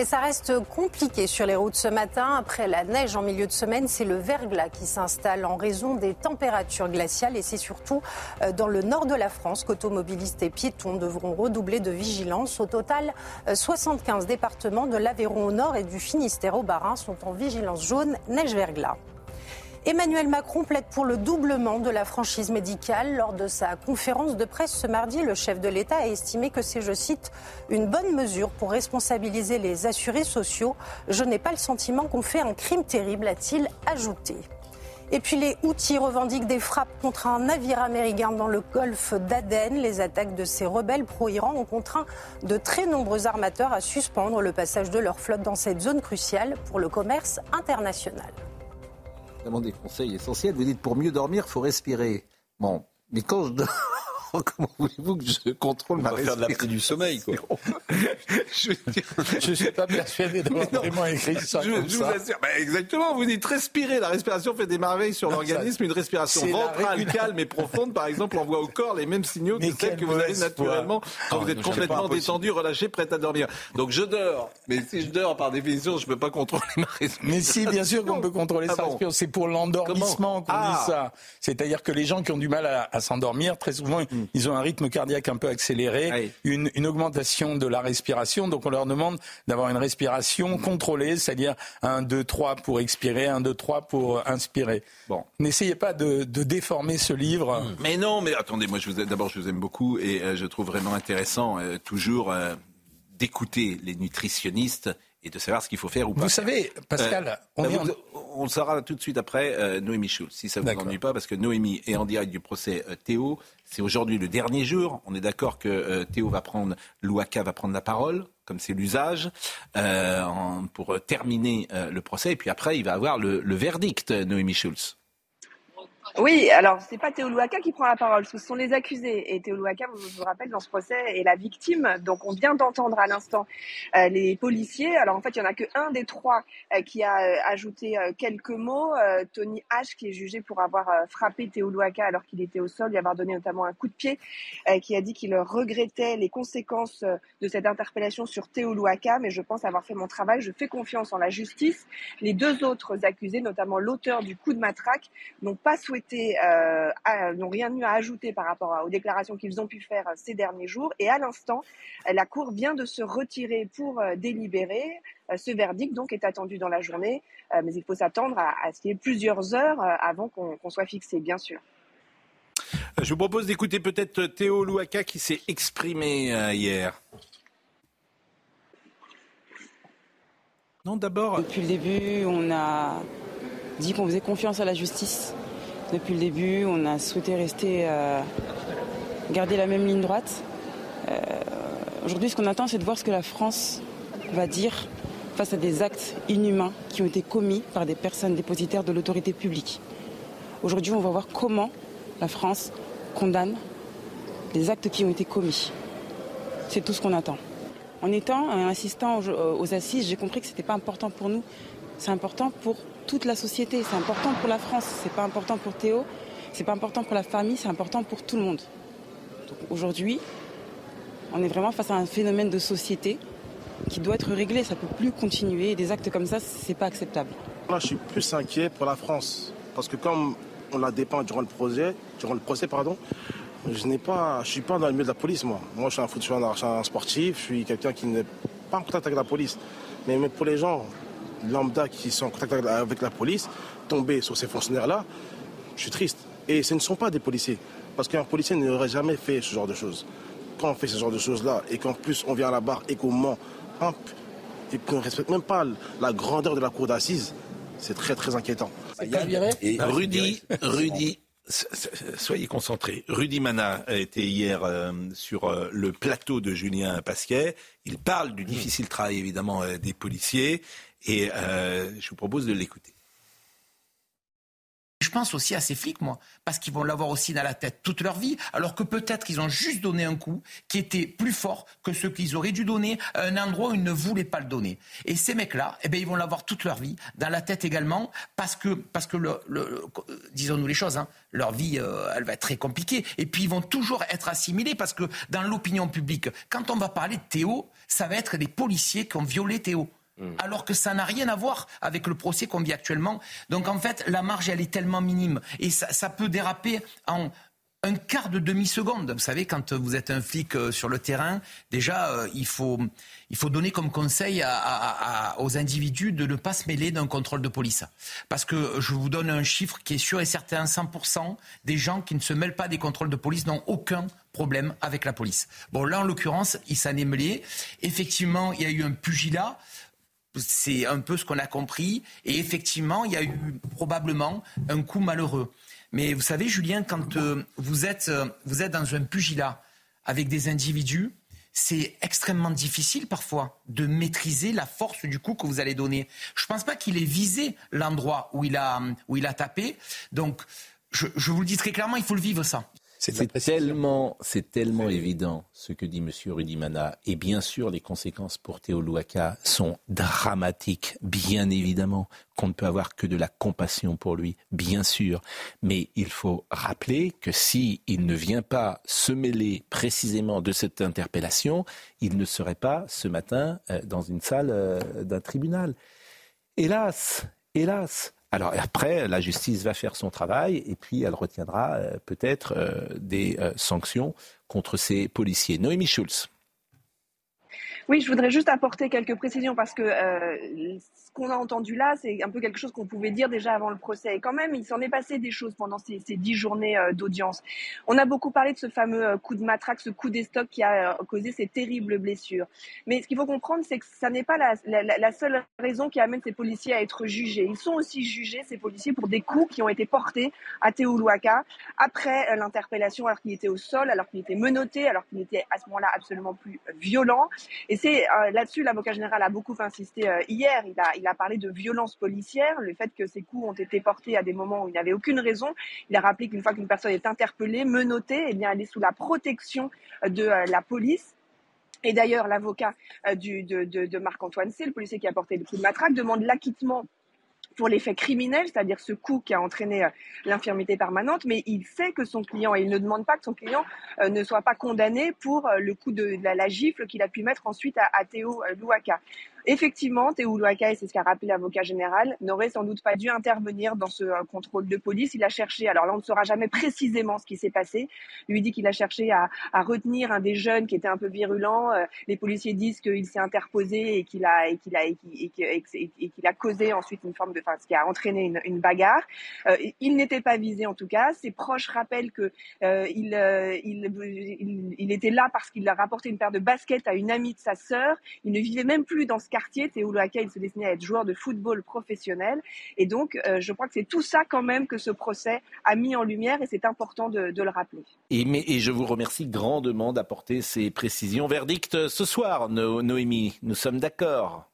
Et ça reste compliqué sur les routes ce matin. Après la neige en milieu de semaine, c'est le verglas qui s'installe en raison des températures glaciales. Et c'est surtout euh, dans le nord de la France qu'automobilistes et piétons devront redoubler de vigilance. Au total, 75 euh, départements de l'Aveyron au nord et du Finistère au Bas-Rhin sont en vigilance jaune neige-verglas. Emmanuel Macron plaide pour le doublement de la franchise médicale. Lors de sa conférence de presse ce mardi, le chef de l'État a estimé que c'est, je cite, une bonne mesure pour responsabiliser les assurés sociaux. Je n'ai pas le sentiment qu'on fait un crime terrible, a-t-il ajouté. Et puis les Houthis revendiquent des frappes contre un navire américain dans le golfe d'Aden. Les attaques de ces rebelles pro-Iran ont contraint de très nombreux armateurs à suspendre le passage de leur flotte dans cette zone cruciale pour le commerce international vraiment des conseils essentiels. Vous dites pour mieux dormir, il faut respirer. Bon, mais quand je comment voulez-vous que je contrôle ma faire de la du sommeil, quoi. je ne suis pas persuadé d'avoir vraiment écrit ça. Je, comme je vous assure. Bah, exactement, vous dites respirer. La respiration fait des merveilles sur l'organisme. Une respiration ventrale, calme et profonde, par exemple, envoie au corps les mêmes signaux que celles que vous avez naturellement quand vous êtes complètement détendu, relâché, prêt à dormir. Donc je dors. Mais si je dors, par définition, je ne peux pas contrôler ma respiration. Mais si, bien sûr qu'on peut contrôler ah sa respiration. C'est pour l'endormissement qu'on dit ah. ça. C'est-à-dire que les gens qui ont du mal à, à s'endormir, très souvent, hmm. Ils ont un rythme cardiaque un peu accéléré, une, augmentation de la respiration. Donc on leur demande d'avoir une respiration contrôlée, c'est-à-dire 1, 2, 3 pour expirer, 1, 2, 3 pour inspirer. Bon. N'essayez pas de, déformer ce livre. Mais non, mais attendez, moi d'abord je vous aime beaucoup et euh, je trouve vraiment intéressant euh, toujours euh, d'écouter les nutritionnistes et de savoir ce qu'il faut faire ou pas. Vous savez, Pascal, euh, on, bah, on, le saura tout de suite après euh, Noémie Schulz, si ça ne vous ennuie pas, parce que Noémie est en direct du procès euh, Théo. C'est aujourd'hui le dernier jour. On est d'accord que Théo va prendre, Louaka va prendre la parole, comme c'est l'usage, pour terminer le procès. Et puis après, il va avoir le, le verdict, Noémie Schulz. Oui, alors c'est pas Théo Louaka qui prend la parole, ce sont les accusés. Et Théo Louaka, vous vous rappelez, dans ce procès, est la victime. Donc on vient d'entendre à l'instant euh, les policiers. Alors en fait, il y en a que un des trois euh, qui a euh, ajouté quelques mots. Tony H, qui est jugé pour avoir frappé Théo Louaka alors qu'il était au sol, lui avoir donné notamment un coup de pied, qui a dit qu'il regrettait les conséquences de cette interpellation sur Théo Louaka. Mais je pense avoir fait mon travail. Je fais confiance en la justice. Les deux autres accusés, notamment l'auteur du coup de matraque, n'ont pas souhaité euh, n'ont rien eu à ajouter par rapport aux déclarations qu'ils ont pu faire euh, ces derniers jours. Et à l'instant, la Cour vient de se retirer pour euh, délibérer. Ce verdict donc est attendu dans la journée, mais il faut s'attendre à, ce qu'il y ait plusieurs heures avant qu'on soit fixé, bien sûr. Je vous propose d'écouter peut-être Théo Louaka qui s'est exprimé hier. Non, d'abord. Depuis le début, on a dit qu'on faisait confiance à la justice depuis le début. On a souhaité rester, euh, garder la même ligne droite. Euh, aujourd'hui, ce qu'on attend, c'est de voir ce que la France va dire face à des actes inhumains qui ont été commis par des personnes dépositaires de l'autorité publique. Aujourd'hui, on va voir comment la France condamne les actes qui ont été commis. C'est tout ce qu'on attend. En étant, en assistant aux, assises, j'ai compris que ce n'était pas important pour nous. C'est important pour toute la société. C'est important pour la France, c'est pas important pour Théo, c'est pas important pour la famille, c'est important pour tout le monde. Aujourd'hui, on est vraiment face à un phénomène de société qui doit être réglé. Ça peut plus continuer. Des actes comme ça, c'est pas acceptable. Moi, je suis plus inquiet pour la France parce que comme on la dépeint durant le projet, durant le procès, pardon, je n'ai pas, je suis pas dans le milieu de la police, moi. Moi, je suis un, foot, je suis un sportif, je suis quelqu'un qui n'est pas en contact avec la police. Mais pour les gens lambda qui sont en contact avec la police, tomber sur ces fonctionnaires-là, je suis triste. Et ce ne sont pas des policiers. Parce qu'un policier n'aurait jamais fait ce genre de choses. Quand on fait ce genre de choses-là, et qu'en plus on vient à la barre et qu'on ment, et qu'on ne respecte même pas la grandeur de la cour d'assises, c'est très très inquiétant. Et Rudy, Rudy, soyez concentrés. Rudy Mana a été hier euh, sur euh, le plateau de Julien Pasquet. Il parle du difficile travail évidemment euh, des policiers et je vous propose de l'écouter. Je pense aussi à ces flics, moi, parce qu'ils vont l'avoir aussi dans la tête toute leur vie, alors que peut-être qu'ils ont juste donné un coup qui était plus fort que ce qu'ils auraient dû donner à un endroit où ils ne voulaient pas le donner. Et ces mecs-là, eh bien, ils vont l'avoir toute leur vie, dans la tête également, parce que, parce que le, disons-nous les choses, hein, leur vie, euh, elle va être très compliquée. Et puis, ils vont toujours être assimilés, parce que dans l'opinion publique, quand on va parler de Théo, ça va être les policiers qui ont violé Théo. Mm. alors que ça n'a rien à voir avec le procès qu'on vit actuellement. Donc en fait, la marge, elle est tellement minime et ça, peut déraper en un quart de demi-seconde. Vous savez, quand vous êtes un flic euh, sur le terrain, déjà, euh, il, faut, il faut donner comme conseil aux individus de ne pas se mêler d'un contrôle de police. Parce que je vous donne un chiffre qui est sûr et certain, 100% des gens qui ne se mêlent pas des contrôles de police n'ont aucun problème avec la police. Bon, là, en l'occurrence, il s'en est mêlé. Effectivement, il y a eu un pugilat. C'est un peu ce qu'on a compris. Et effectivement, il y a eu probablement un coup malheureux. Mais vous savez, Julien, quand euh, vous, êtes, euh, vous êtes dans un pugilat avec des individus, c'est extrêmement difficile parfois de maîtriser la force du coup que vous allez donner. Je ne pense pas qu'il ait visé l'endroit où, il a, où il a tapé. Donc, je, je, vous le dis très clairement, il faut le vivre ça. C'est tellement, c'est tellement évident ce que dit M. Rudimana. Et bien sûr, les conséquences pour Théo Louaka sont dramatiques, bien évidemment, qu'on ne peut avoir que de la compassion pour lui, bien sûr. Mais il faut rappeler que si il ne vient pas se mêler précisément de cette interpellation, il ne serait pas ce matin euh, dans une salle euh, d'un tribunal. Hélas, hélas. Alors après, la justice va faire son travail et puis elle retiendra euh, peut-être euh, des euh, sanctions contre ces policiers. Noémie Schulz. Oui, je voudrais juste apporter quelques précisions parce que ce qu'on a entendu là, c'est un peu quelque chose qu'on pouvait dire déjà avant le procès. Et quand même, il s'en est passé des choses pendant ces, dix journées euh, d'audience. On a beaucoup parlé de ce fameux euh, coup de matraque, ce coup d'estoc qui a euh, causé ces terribles blessures. Mais ce qu'il faut comprendre, c'est que ça n'est pas la, seule raison qui amène ces policiers à être jugés. Ils sont aussi jugés, ces policiers, pour des coups qui ont été portés à Théo Louaka après l'interpellation, alors qu'il était au sol, alors qu'il était menotté, alors qu'il était à ce moment-là absolument plus violent. Et c'est là-dessus, l'avocat général a beaucoup insisté hier. Il a parlé de violence policière, le fait que ces coups ont été portés à des moments où il n'y avait aucune raison. Il a rappelé qu'une fois qu'une personne est interpellée, menottée, eh bien, elle est sous la protection de euh, la police. Et d'ailleurs, l'avocat euh, de, Marc-Antoine C, le policier qui a porté le coup de matraque, demande l'acquittement pour l'effet criminel, c'est-à-dire ce coup qui a entraîné euh, l'infirmité permanente, mais il sait que son client, et il ne demande pas que son client ne soit pas condamné pour le coup de, la, gifle qu'il a pu mettre ensuite à, à Théo Louaka. Effectivement, Théo et c'est ce qu'a rappelé l'avocat général, n'aurait sans doute pas dû intervenir dans ce euh, contrôle de police. Il a cherché, alors là on ne saura jamais précisément ce qui s'est passé, lui dit qu'il a cherché à, retenir un des jeunes qui était un peu virulent. Euh, les policiers disent qu'il s'est interposé et qu'il a, et qu'il a, et qu'il a causé ensuite une forme de, enfin, ce qui a entraîné une, bagarre. Euh, il n'était pas visé en tout cas. Ses proches rappellent que il, il, il, était là parce qu'il a rapporté une paire de baskets à une amie de sa sœur. Il ne vivait même plus dans ce quartier. Théo Loaka, il se destinait à être joueur de football professionnel. Et donc, euh, je crois que c'est tout ça quand même que ce procès a mis en lumière et c'est important de, le rappeler. Et, mais, et je vous remercie grandement d'apporter ces précisions. Verdict ce soir, Noémie, nous sommes d'accord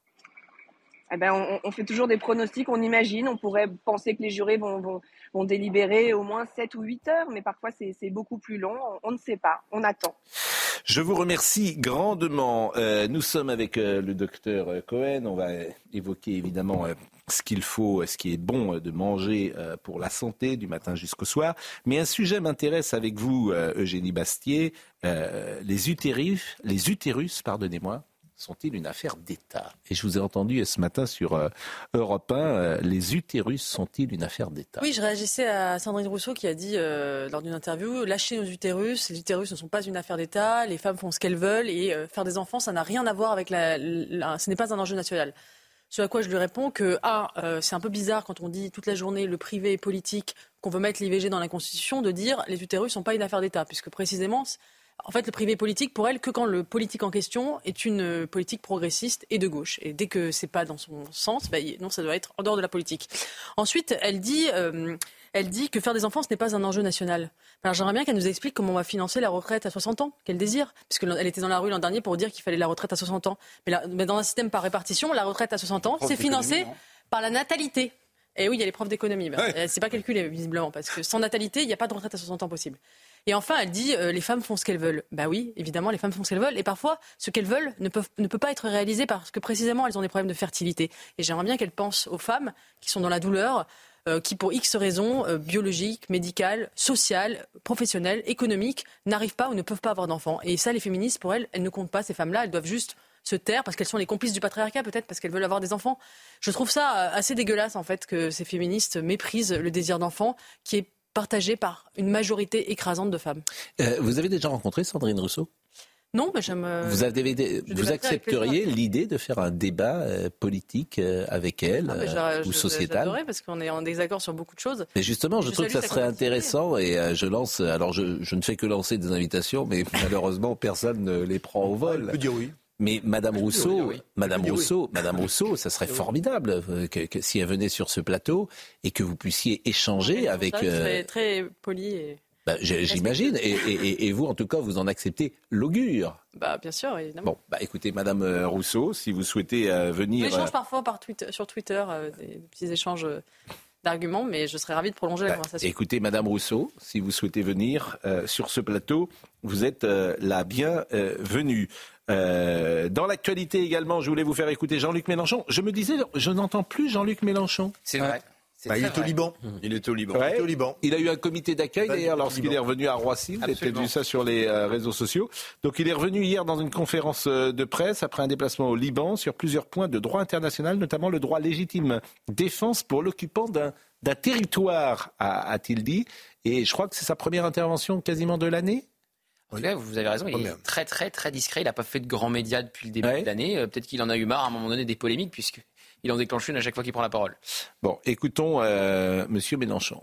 eh ben, on, fait toujours des pronostics, on imagine, on pourrait penser que les jurés vont, vont, délibérer au moins 7 ou 8 heures, mais parfois c'est beaucoup plus long, on, ne sait pas, on attend. Je vous remercie grandement. Euh, nous sommes avec euh, le docteur Cohen, on va évoquer évidemment euh, ce qu'il faut, ce qui est bon de manger pour la santé du matin jusqu'au soir. Mais un sujet m'intéresse avec vous, Eugénie Bastier, les utérus, les utérus, pardonnez-moi, sont-ils une affaire d'État? Et je vous ai entendu ce matin sur euh, Europe 1, euh, les utérus sont-ils une affaire d'État? Oui, je réagissais à Sandrine Rousseau qui a dit euh, lors d'une interview, lâchez nos utérus, les utérus ne sont pas une affaire d'État, les femmes font ce qu'elles veulent et faire des enfants, ça n'a rien à voir avec la, ce n'est pas un enjeu national. Ce à quoi je lui réponds que, ah, c'est un peu bizarre quand on dit toute la journée le privé est politique, qu'on veut mettre l'IVG dans la Constitution, de dire les utérus ne sont pas une affaire d'État, puisque précisément, en fait, le privé politique, pour elle, que quand le politique en question est une euh, politique progressiste et de gauche. Et dès que c'est pas dans son sens, bah, non, ça doit être en dehors de la politique. Ensuite, elle dit, euh, elle dit que faire des enfants, ce n'est pas un enjeu national. Alors j'aimerais bien qu'elle nous explique comment on va financer la retraite à 60 ans, qu'elle désire. Puisqu'elle était dans la rue l'an dernier pour dire qu'il fallait la retraite à 60 ans. Mais, mais, dans un système par répartition, la retraite à 60 ans, c'est financé par la natalité. Et oui, il y a les profs d'économie. Ben, euh, C'est pas calculé, visiblement, parce que sans natalité, il n'y a pas de retraite à 60 ans possible. Et enfin, elle dit euh, les femmes font ce qu'elles veulent. Bah oui, évidemment, les femmes font ce qu'elles veulent. Et parfois, ce qu'elles veulent ne, peut pas être réalisé parce que précisément, elles ont des problèmes de fertilité. Et j'aimerais bien qu'elles pensent aux femmes qui sont dans la douleur, euh, qui, pour X raisons euh, biologiques, médicales, sociales, professionnelles, économiques, n'arrivent pas ou ne peuvent pas avoir d'enfants. Et ça, les féministes, pour elles, elles ne comptent pas, ces femmes-là. Elles doivent juste se taire parce qu'elles sont les complices du patriarcat, peut-être parce qu'elles veulent avoir des enfants. Je trouve ça assez dégueulasse, en fait, que ces féministes méprisent le désir d'enfant qui est partagé par une majorité écrasante de femmes. Euh, vous avez déjà rencontré Sandrine Rousseau? Non, mais j'aime. Euh, vous, avez vous accepteriez l'idée de faire un débat euh, politique avec elle ah, ou sociétal parce qu'on est en désaccord sur beaucoup de choses. Mais justement, je, trouve que ça serait intéressant et je lance. Alors, je, je, ne fais que lancer des invitations, mais malheureusement, personne ne les prend au vol. On peut dire oui. Mais Madame Rousseau, Madame Rousseau, Madame Rousseau, ça serait formidable euh, que, si elle venait sur ce plateau et que vous puissiez échanger avec. Ça serait euh, très poli. Et... Bah, j'imagine. Et, vous, en tout cas, vous en acceptez l'augure. Bah, bien sûr, évidemment. Bon, bah, écoutez, Madame euh, Rousseau, si vous souhaitez venir. On échange parfois par sur Twitter des petits échanges d'arguments, mais je serais ravi de prolonger la bah, conversation. Écoutez, Madame Rousseau, si vous souhaitez venir sur ce plateau, vous êtes la bienvenue. Euh, dans l'actualité également, je voulais vous faire écouter Jean-Luc Mélenchon. Je me disais, je n'entends plus Jean-Luc Mélenchon. C'est vrai. Bah, il, est au Liban. il est au Liban. il est au Liban. Il a eu un comité d'accueil d'ailleurs lorsqu'il est revenu à Roissy. Vous avez peut-être vu ça sur les euh, réseaux sociaux. Donc il est revenu hier dans une conférence euh, de presse après un déplacement au Liban sur plusieurs points de droit international, notamment le droit légitime défense pour l'occupant d'un territoire, a-t-il dit. Et je crois que c'est sa première intervention quasiment de l'année. En vous avez raison, il est très très très discret. Il n'a pas fait de grands médias depuis le début de l'année. Euh, peut-être qu'il en a eu marre à un moment donné des polémiques, puisqu'il en déclenche une à chaque fois qu'il prend la parole. Bon, écoutons euh, Monsieur Mélenchon.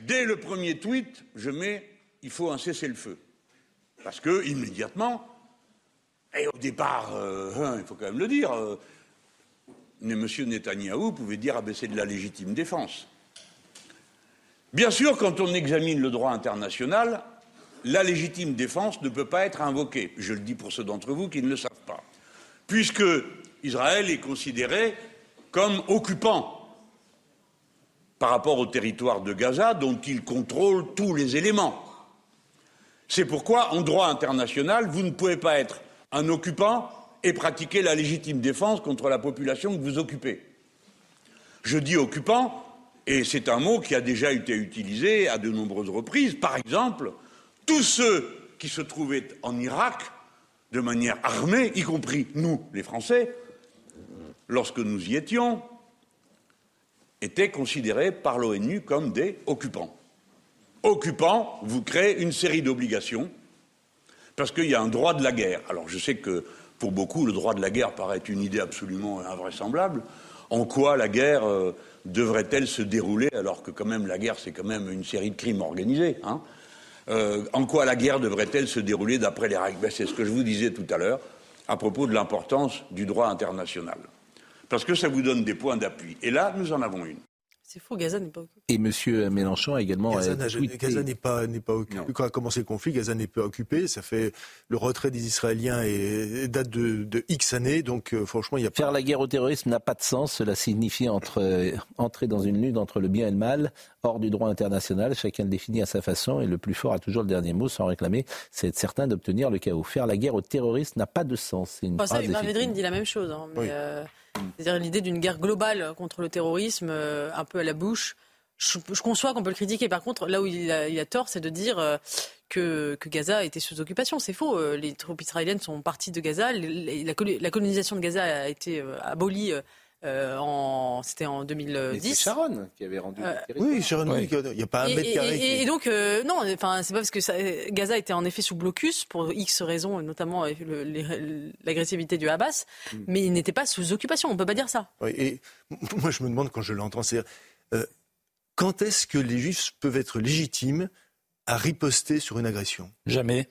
Dès le premier tweet, je mets il faut un cessez-le-feu. Parce que, immédiatement, et au départ, euh, hein, il faut quand même le dire, euh, M. Netanyahou pouvait dire abaisser de la légitime défense. Bien sûr, quand on examine le droit international, la légitime défense ne peut pas être invoquée. Je le dis pour ceux d'entre vous qui ne le savent pas. Puisque Israël est considéré comme occupant par rapport au territoire de Gaza dont il contrôle tous les éléments. C'est pourquoi, en droit international, vous ne pouvez pas être un occupant et pratiquer la légitime défense contre la population que vous occupez. Je dis occupant, et c'est un mot qui a déjà été utilisé à de nombreuses reprises. Par exemple, tous ceux qui se trouvaient en Irak de manière armée, y compris nous, les Français, lorsque nous y étions, étaient considérés par l'ONU comme des occupants. Occupants, vous créez une série d'obligations, parce qu'il y a un droit de la guerre. Alors je sais que pour beaucoup, le droit de la guerre paraît une idée absolument invraisemblable. En quoi la guerre euh, devrait-elle se dérouler alors que quand même la guerre, c'est quand même une série de crimes organisés hein? Euh, en quoi la guerre devrait-elle se dérouler d'après les règles? Ben, C'est ce que je vous disais tout à l'heure à propos de l'importance du droit international. Parce que ça vous donne des points d'appui. Et là, nous en avons une. C'est faux, Gaza n'est pas occupé. Et M. Mélenchon a également. Gaza euh, n'est pas, n'est pas occupé. Quand a commencé le conflit, Gaza n'est pas occupé. Ça fait le retrait des Israéliens et date de, X années. Donc, euh, franchement, il y a Faire la guerre au terrorisme n'a pas de sens. Cela signifie entre, euh, entrer dans une lutte entre le bien et le mal, hors du droit international. Chacun le définit à sa façon et le plus fort a toujours le dernier mot sans réclamer. C'est certain d'obtenir le chaos. Faire la guerre au terrorisme n'a pas de sens. C'est une ça, dit la même chose. Hein, c'est-à-dire l'idée d'une guerre globale contre le terrorisme, euh, un peu à la bouche. Je, conçois qu'on peut le critiquer. Par contre, là où il a, tort, c'est de dire euh, que, Gaza était sous occupation. C'est faux. Euh, les troupes israéliennes sont parties de Gaza. La, colonisation de Gaza a été abolie euh, en, c'était en 2010. C'est Sharon qui avait rendu. Euh, oui, Sharon, il n'y a pas un et, mètre carré. Et, donc, euh, non, enfin, c'est pas parce que ça, Gaza était en effet sous blocus pour X raisons, notamment l'agressivité du Hamas, mm. mais il n'était pas sous occupation. On peut pas dire ça. et moi, je me demande quand je l'entends, c'est quand est-ce que les Juifs peuvent être légitimes à riposter sur une agression? Jamais.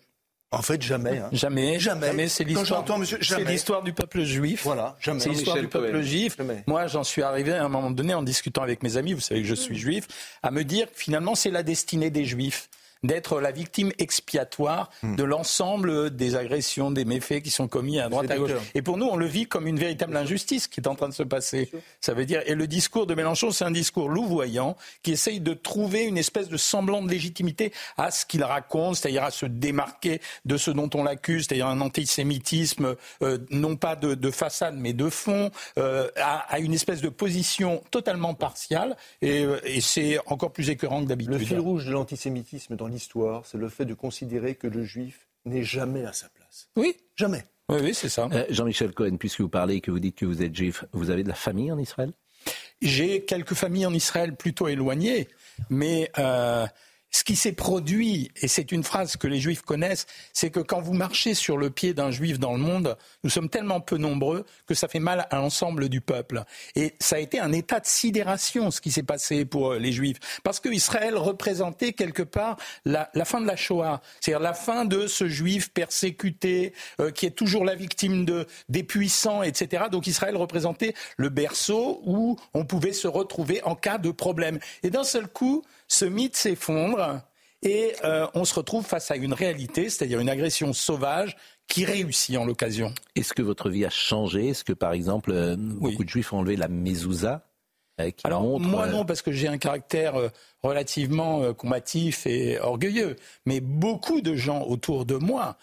En fait, jamais. Hein. Jamais. Jamais. C'est l'histoire. C'est l'histoire du peuple juif. Voilà. Jamais. C'est l'histoire du peuple juif. Moi, j'en suis arrivé à un moment donné en discutant avec mes amis. Vous savez que je suis juif, à me dire que finalement, c'est la destinée des juifs d'être la victime expiatoire hmm. de l'ensemble des agressions, des méfaits qui sont commis à droite à gauche. Et pour nous, on le vit comme une véritable injustice qui est en train de se passer. Ça veut dire, et le discours de Mélenchon, c'est un discours louvoyant qui essaye de trouver une espèce de semblant de légitimité à ce qu'il raconte, c'est-à-dire à se démarquer de ce dont on l'accuse, c'est-à-dire un antisémitisme euh, non pas de, façade mais de fond, euh, à, une espèce de position totalement partiale, et, euh, et c'est encore plus écœurant que d'habitude. Le fil rouge de l'antisémitisme dans l'histoire, c'est le fait de considérer que le juif n'est jamais à sa place. Oui. Jamais. Oui, oui c'est ça. Jean-Michel Cohen, puisque vous parlez et que vous dites que vous êtes juif, vous avez de la famille en Israël? J'ai quelques familles en Israël plutôt éloignées, mais ce qui s'est produit, et c'est une phrase que les juifs connaissent, c'est que quand vous marchez sur le pied d'un juif dans le monde, nous sommes tellement peu nombreux que ça fait mal à l'ensemble du peuple. Et ça a été un état de sidération, ce qui s'est passé pour euh, les juifs. Parce que Israël représentait quelque part la, fin de la Shoah, c'est-à-dire la fin de ce juif persécuté, euh, qui est toujours la victime de, des puissants, etc. Donc Israël représentait le berceau où on pouvait se retrouver en cas de problème. Et d'un seul coup, ce mythe s'effondre et euh, on se retrouve face à une réalité, c'est-à-dire une agression sauvage qui réussit en l'occasion. Est-ce que votre vie a changé? Est-ce que, par exemple, euh, beaucoup de juifs ont enlevé la mezouza euh, Alors, moi non, parce que j'ai un caractère relativement combatif et orgueilleux. Mais beaucoup de gens autour de moi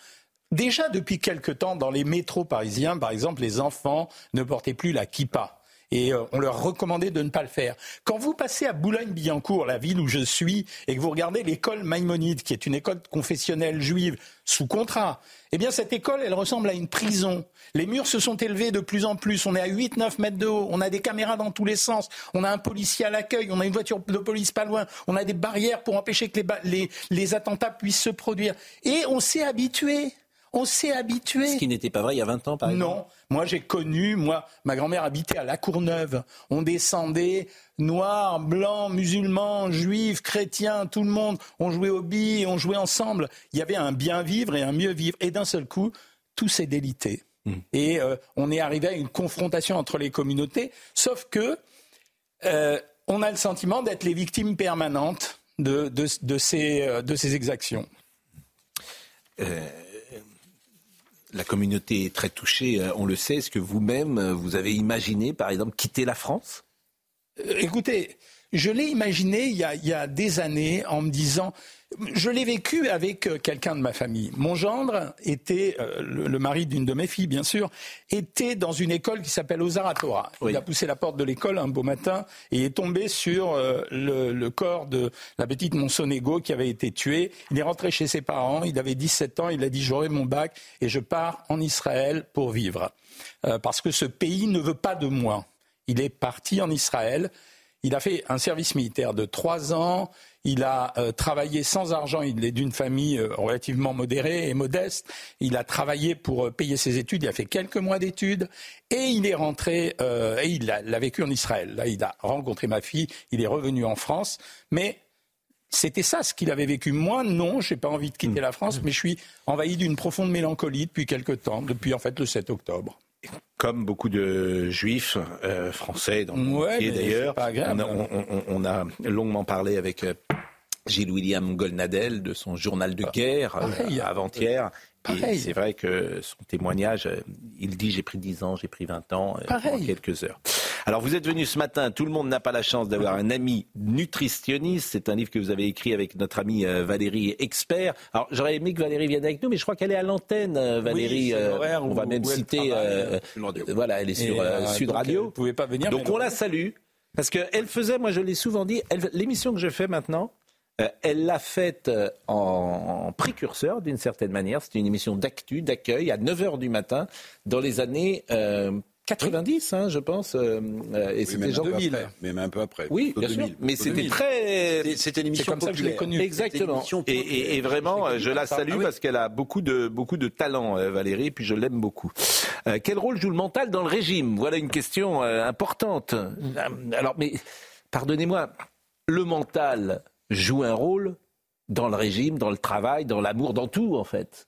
Déjà depuis quelque temps, dans les métros parisiens, par exemple, les enfants ne portaient plus la kippa et euh, on leur recommandait de ne pas le faire. Quand vous passez à Boulogne-Billancourt, la ville où je suis, et que vous regardez l'école Maïmonide, qui est une école confessionnelle juive sous contrat, eh bien cette école, elle ressemble à une prison. Les murs se sont élevés de plus en plus, on est à 8-9 mètres de haut, on a des caméras dans tous les sens, on a un policier à l'accueil, on a une voiture de police pas loin, on a des barrières pour empêcher que les, les attentats puissent se produire. Et on s'est habitué. On s'est habitué. Ce qui n'était pas vrai il y a 20 ans, par exemple. Non. Moi, j'ai connu, moi, ma grand-mère habitait à La Courneuve. On descendait noirs, blancs, musulmans, juifs, chrétiens, tout le monde. On jouait au billes, on jouait ensemble. Il y avait un bien vivre et un mieux vivre. Et d'un seul coup, tout s'est délité. Hmm. Et euh, on est arrivé à une confrontation entre les communautés. Sauf que euh, on a le sentiment d'être les victimes permanentes de, de, ces, euh, de ces exactions. Euh la communauté est très touchée, euh, on le sait. Est-ce que vous-même, euh, vous avez imaginé, par exemple, quitter la France? Euh, Écoutez, je l'ai imaginé il y, a, des années en me disant, je l'ai vécu avec euh, quelqu'un de ma famille. Mon gendre était, euh, le, mari d'une de mes filles bien sûr, était dans une école qui s'appelle Ozaratora. Il a poussé la porte de l'école un beau matin et est tombé sur euh, le, corps de la petite Monsonego qui avait été tuée. Il est rentré chez ses parents, il avait 17 ans, il a dit j'aurai mon bac et je pars en Israël pour vivre. parce que ce pays ne veut pas de moi. Il est parti en Israël il a fait un service militaire de trois ans. Il a euh, travaillé sans argent. Il est d'une famille euh, relativement modérée et modeste. Il a travaillé pour euh, payer ses études. Il a fait quelques mois d'études et il est rentré et il a, vécu en Israël. Là, il a rencontré ma fille. Il est revenu en France, mais c'était ça ce qu'il avait vécu. Moi, non, je n'ai pas envie de quitter mmh. la France, mais je suis envahi d'une profonde mélancolie depuis quelque temps, depuis en fait le 7 octobre comme beaucoup de juifs euh, français dans le monde d'ailleurs. On, a longuement parlé avec euh, Gilles William Golnadel de son journal de guerre euh, avant-hier. C'est vrai que son témoignage, il dit j'ai pris 10 ans, j'ai pris 20 ans en quelques heures. Alors vous êtes venu ce matin, tout le monde n'a pas la chance d'avoir un ami nutritionniste. C'est un livre que vous avez écrit avec notre amie euh, Valérie Expert. Alors j'aurais aimé que Valérie vienne avec nous, mais je crois qu'elle est à l'antenne, euh, Valérie. Euh, on va même citer. voilà, elle est sur Sud Radio. Vous pouvez pas venir. Donc on la salue. Parce qu'elle faisait, moi je l'ai souvent dit, l'émission que je fais maintenant, elle l'a faite en, précurseur d'une certaine manière. C'était une émission d'actu, d'accueil à 9h du matin dans les années 90, hein, je pense. Euh, euh, et c'était genre 2000. mais même un peu après. Oui, bien sûr. Mais c'était très. C'était une émission comme ça que je l'ai connue. Exactement. Et, vraiment, je la salue ah parce qu'elle a beaucoup de beaucoup de talent, euh, Valérie, puis je l'aime beaucoup. quel rôle joue le mental dans le régime? Voilà une question importante. Alors, mais pardonnez-moi, le mental joue un rôle dans le régime, dans le travail, dans l'amour, dans tout en fait.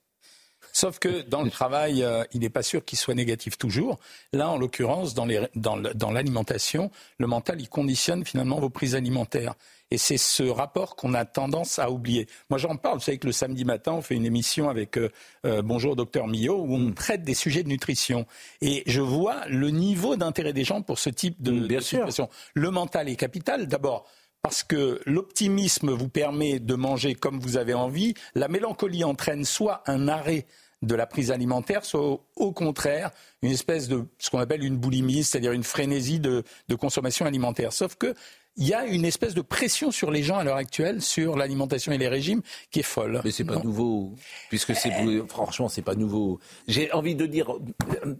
Sauf que dans le travail, euh, il n'est pas sûr qu'il soit négatif toujours. Là, en l'occurrence, dans, dans l'alimentation, le mental, il conditionne finalement vos prises alimentaires. Et c'est ce rapport qu'on a tendance à oublier. Moi, j'en parle. Vous savez que le samedi matin, on fait une émission avec euh, euh, Bonjour Docteur Millot où on mm. traite des sujets de nutrition. Et je vois le niveau d'intérêt des gens pour ce type de, mm, situation. Le mental est capital. D'abord, parce que l'optimisme vous permet de manger comme vous avez envie. La mélancolie entraîne soit un arrêt de la prise alimentaire, soit au contraire une espèce de ce qu'on appelle une boulimie, c'est-à-dire une frénésie de, de, consommation alimentaire. Sauf que il y a une espèce de pression sur les gens à l'heure actuelle sur l'alimentation et les régimes qui est folle. Mais c'est pas nouveau, puisque c'est euh... franchement c'est pas nouveau. J'ai envie de dire,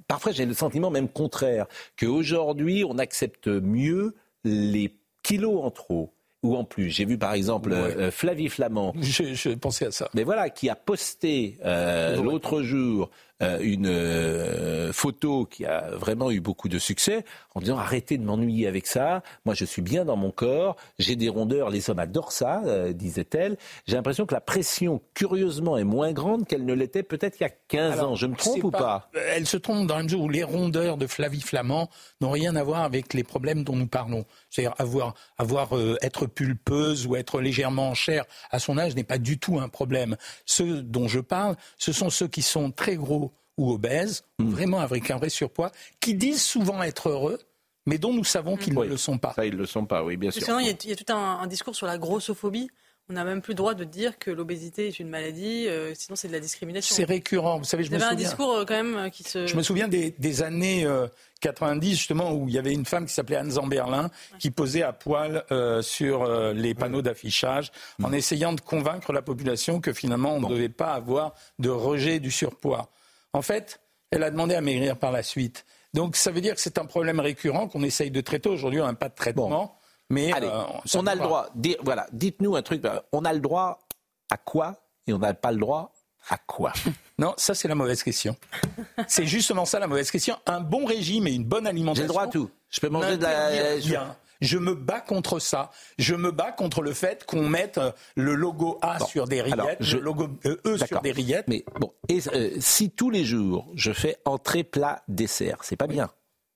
parfois j'ai le sentiment même contraire qu'aujourd'hui on accepte mieux les kilos en trop ou en plus. J'ai vu par exemple euh, Flavie Flamand. Je, pensais à ça. Mais voilà, qui a posté euh, l'autre jour une euh, photo qui a vraiment eu beaucoup de succès en disant arrêtez de m'ennuyer avec ça. Moi, je suis bien dans mon corps. J'ai des rondeurs. Les hommes adorent ça, euh, disait-elle. J'ai l'impression que la pression, curieusement, est moins grande qu'elle ne l'était peut-être il y a 15 ans. Je me trompe ou pas, Elle se trompe dans la mesure où les rondeurs de Flavie Flamand n'ont rien à voir avec les problèmes dont nous parlons. C'est-à-dire avoir, avoir être pulpeuse ou être légèrement en chair à son âge n'est pas du tout un problème. Ceux dont je parle, ce sont ceux qui sont très gros ou obèses, hmm. vraiment avec un vrai surpoids, qui disent souvent être heureux, mais dont nous savons qu'ils ne le sont pas. Ça, ils ne le sont pas, oui, bien sûr. il, y a, tout un, discours sur la grossophobie. On n'a même plus le droit de dire que l'obésité est une maladie, euh, sinon c'est de la discrimination. C'est récurrent. Vous savez, je me souviens. un discours euh, quand même euh, qui se. Je me souviens des, années 90 justement où il y avait une femme qui s'appelait Anne Zamberlin qui posait à poil sur les panneaux d'affichage en hmm. essayant de convaincre la population que finalement on ne devait pas avoir de rejet du surpoids. En fait, elle a demandé à maigrir par la suite. Donc ça veut dire que c'est un problème récurrent qu'on essaye de traiter. Aujourd'hui, on n'a pas de traitement. Mais Allez, euh, on a le droit. Voilà, dites-nous un truc. On a le droit à quoi et on n'a pas le droit à quoi? Non, ça c'est la mauvaise question. c'est justement ça la mauvaise question. Un bon régime et une bonne alimentation. J'ai le droit à tout. Je peux manger de la. Je me bats contre ça. Je me bats contre le fait qu'on mette euh, le logo A sur des rillettes, le logo euh, E sur des rillettes. Mais bon, et, euh, si tous les jours je fais entrée, plat, dessert, c'est pas bien.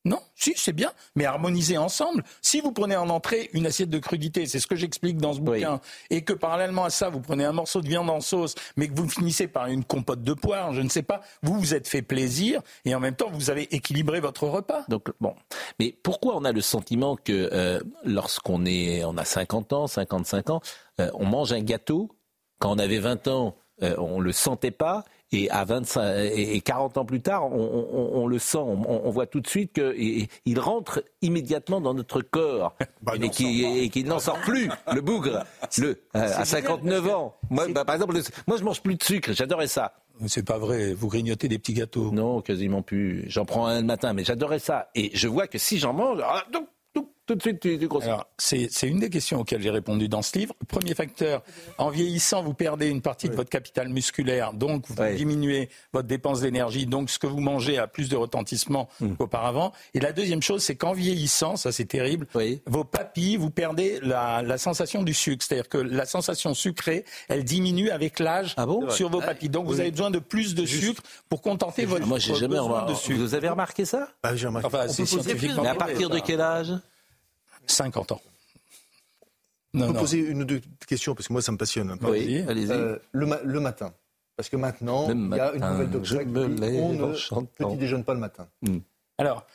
Non, si, c'est bien, mais harmoniser ensemble. Si vous prenez en entrée une assiette de crudité, c'est ce que j'explique dans ce bouquin, et que parallèlement à ça, vous prenez un morceau de viande en sauce, mais que vous finissez par une compote de poire, je ne sais pas, vous vous êtes fait plaisir, et en même temps, vous avez équilibré votre repas. Donc, bon. Mais pourquoi on a le sentiment que euh, lorsqu'on est, on a 50 ans, 55 ans, euh, on mange un gâteau, quand on avait 20 ans, euh, on le sentait pas, et à 25 et 40 ans plus tard, on, le sent, on, voit tout de suite qu'il rentre immédiatement dans notre corps bah et qu'il n'en sort plus, le bougre, le, euh, à 59 ans. Moi, bah, par exemple, moi je mange plus de sucre, j'adorais ça. C'est pas vrai, vous grignotez des petits gâteaux. Non, quasiment plus. J'en prends un le matin, mais j'adorais ça. Et je vois que si j'en mange, ah, tout de suite, tu, tu Alors, c'est, une des questions auxquelles j'ai répondu dans ce livre. Premier facteur, en vieillissant, vous perdez une partie de votre capital musculaire, donc vous diminuez votre dépense d'énergie, donc ce que vous mangez a plus de retentissement hmm. qu'auparavant. Et la deuxième chose, c'est qu'en vieillissant, ça c'est terrible, vos papilles, vous perdez la, sensation du sucre. C'est-à-dire que la sensation sucrée, elle diminue avec l'âge ah sur vos papilles. Donc vous avez besoin de plus de sucre pour contenter votre Moi, j'ai jamais besoin de sucre. Vous avez remarqué ça? Bah, J'ai remarqué. Enfin, c'est scientifiquement. Mais à partir de quel âge? 50 ans. Non, peux poser une ou deux questions parce que moi ça me passionne. Oui, allez-y. Euh, le, matin. Parce que maintenant, il y a une nouvelle dit on ne petit déjeune pas le matin. Hmm. Alors,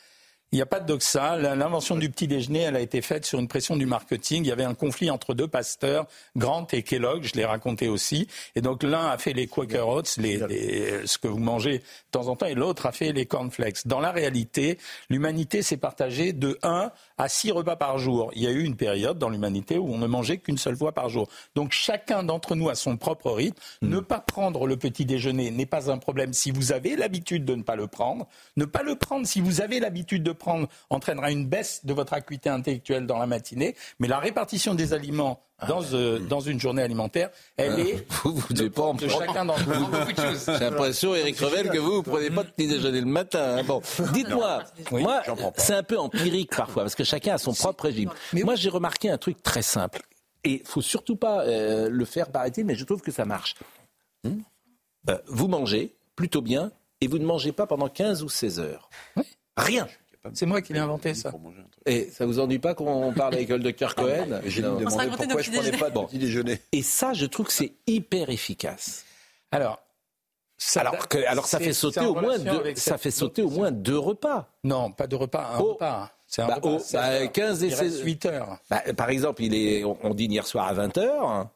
il n'y a pas de doxa. L'invention du petit déjeuner, elle a été faite sur une pression du marketing. Il y avait un conflit entre deux pasteurs, Grant et Kellogg, je l'ai raconté aussi. Et donc l'un a fait les Quaker Oats, les, ce que vous mangez de temps en temps, et l'autre a fait les cornflakes. Dans la réalité, l'humanité s'est partagée de 1 à 6 repas par jour. Il y a eu une période dans l'humanité où on ne mangeait qu'une seule fois par jour. Donc chacun d'entre nous a son propre rythme. Hmm. Ne pas prendre le petit déjeuner n'est pas un problème si vous avez l'habitude de ne pas le prendre. Ne pas le prendre si vous avez l'habitude de prendre entraînera une baisse de votre acuité intellectuelle dans la matinée, mais la répartition des aliments dans, ah, euh, dans une journée alimentaire, elle ah, est vous, vous de, pas de chacun d'entre nous. J'ai l'impression, Eric Revel, que vous, vous prenez pas de petit déjeuner le matin. Hein. Bon, dites-moi, moi, c'est un peu empirique parfois, parce que chacun a son propre régime. Mais moi, j'ai remarqué un truc très simple, et il faut surtout pas euh, le faire par mais je trouve que ça marche. Hmm euh, vous mangez, plutôt bien et vous ne mangez pas pendant 15 ou 16 heures. Rien. C'est moi qui l'ai inventé, ça. Et ça vous ennuie pas qu'on parle avec le docteur Cohen J'ai demandé pourquoi je prenais pas de petit déjeuner. Et ça, je trouve que c'est hyper efficace. Alors, ça, alors, que, alors ça fait sauter au moins deux, ça fait sauter au moins deux repas. Non, pas deux repas, un oh. repas. C'est un bah, repas. bah, 15 et 16 8 heures. Bah, par exemple, il est, on, dîne hier soir à 20 heures.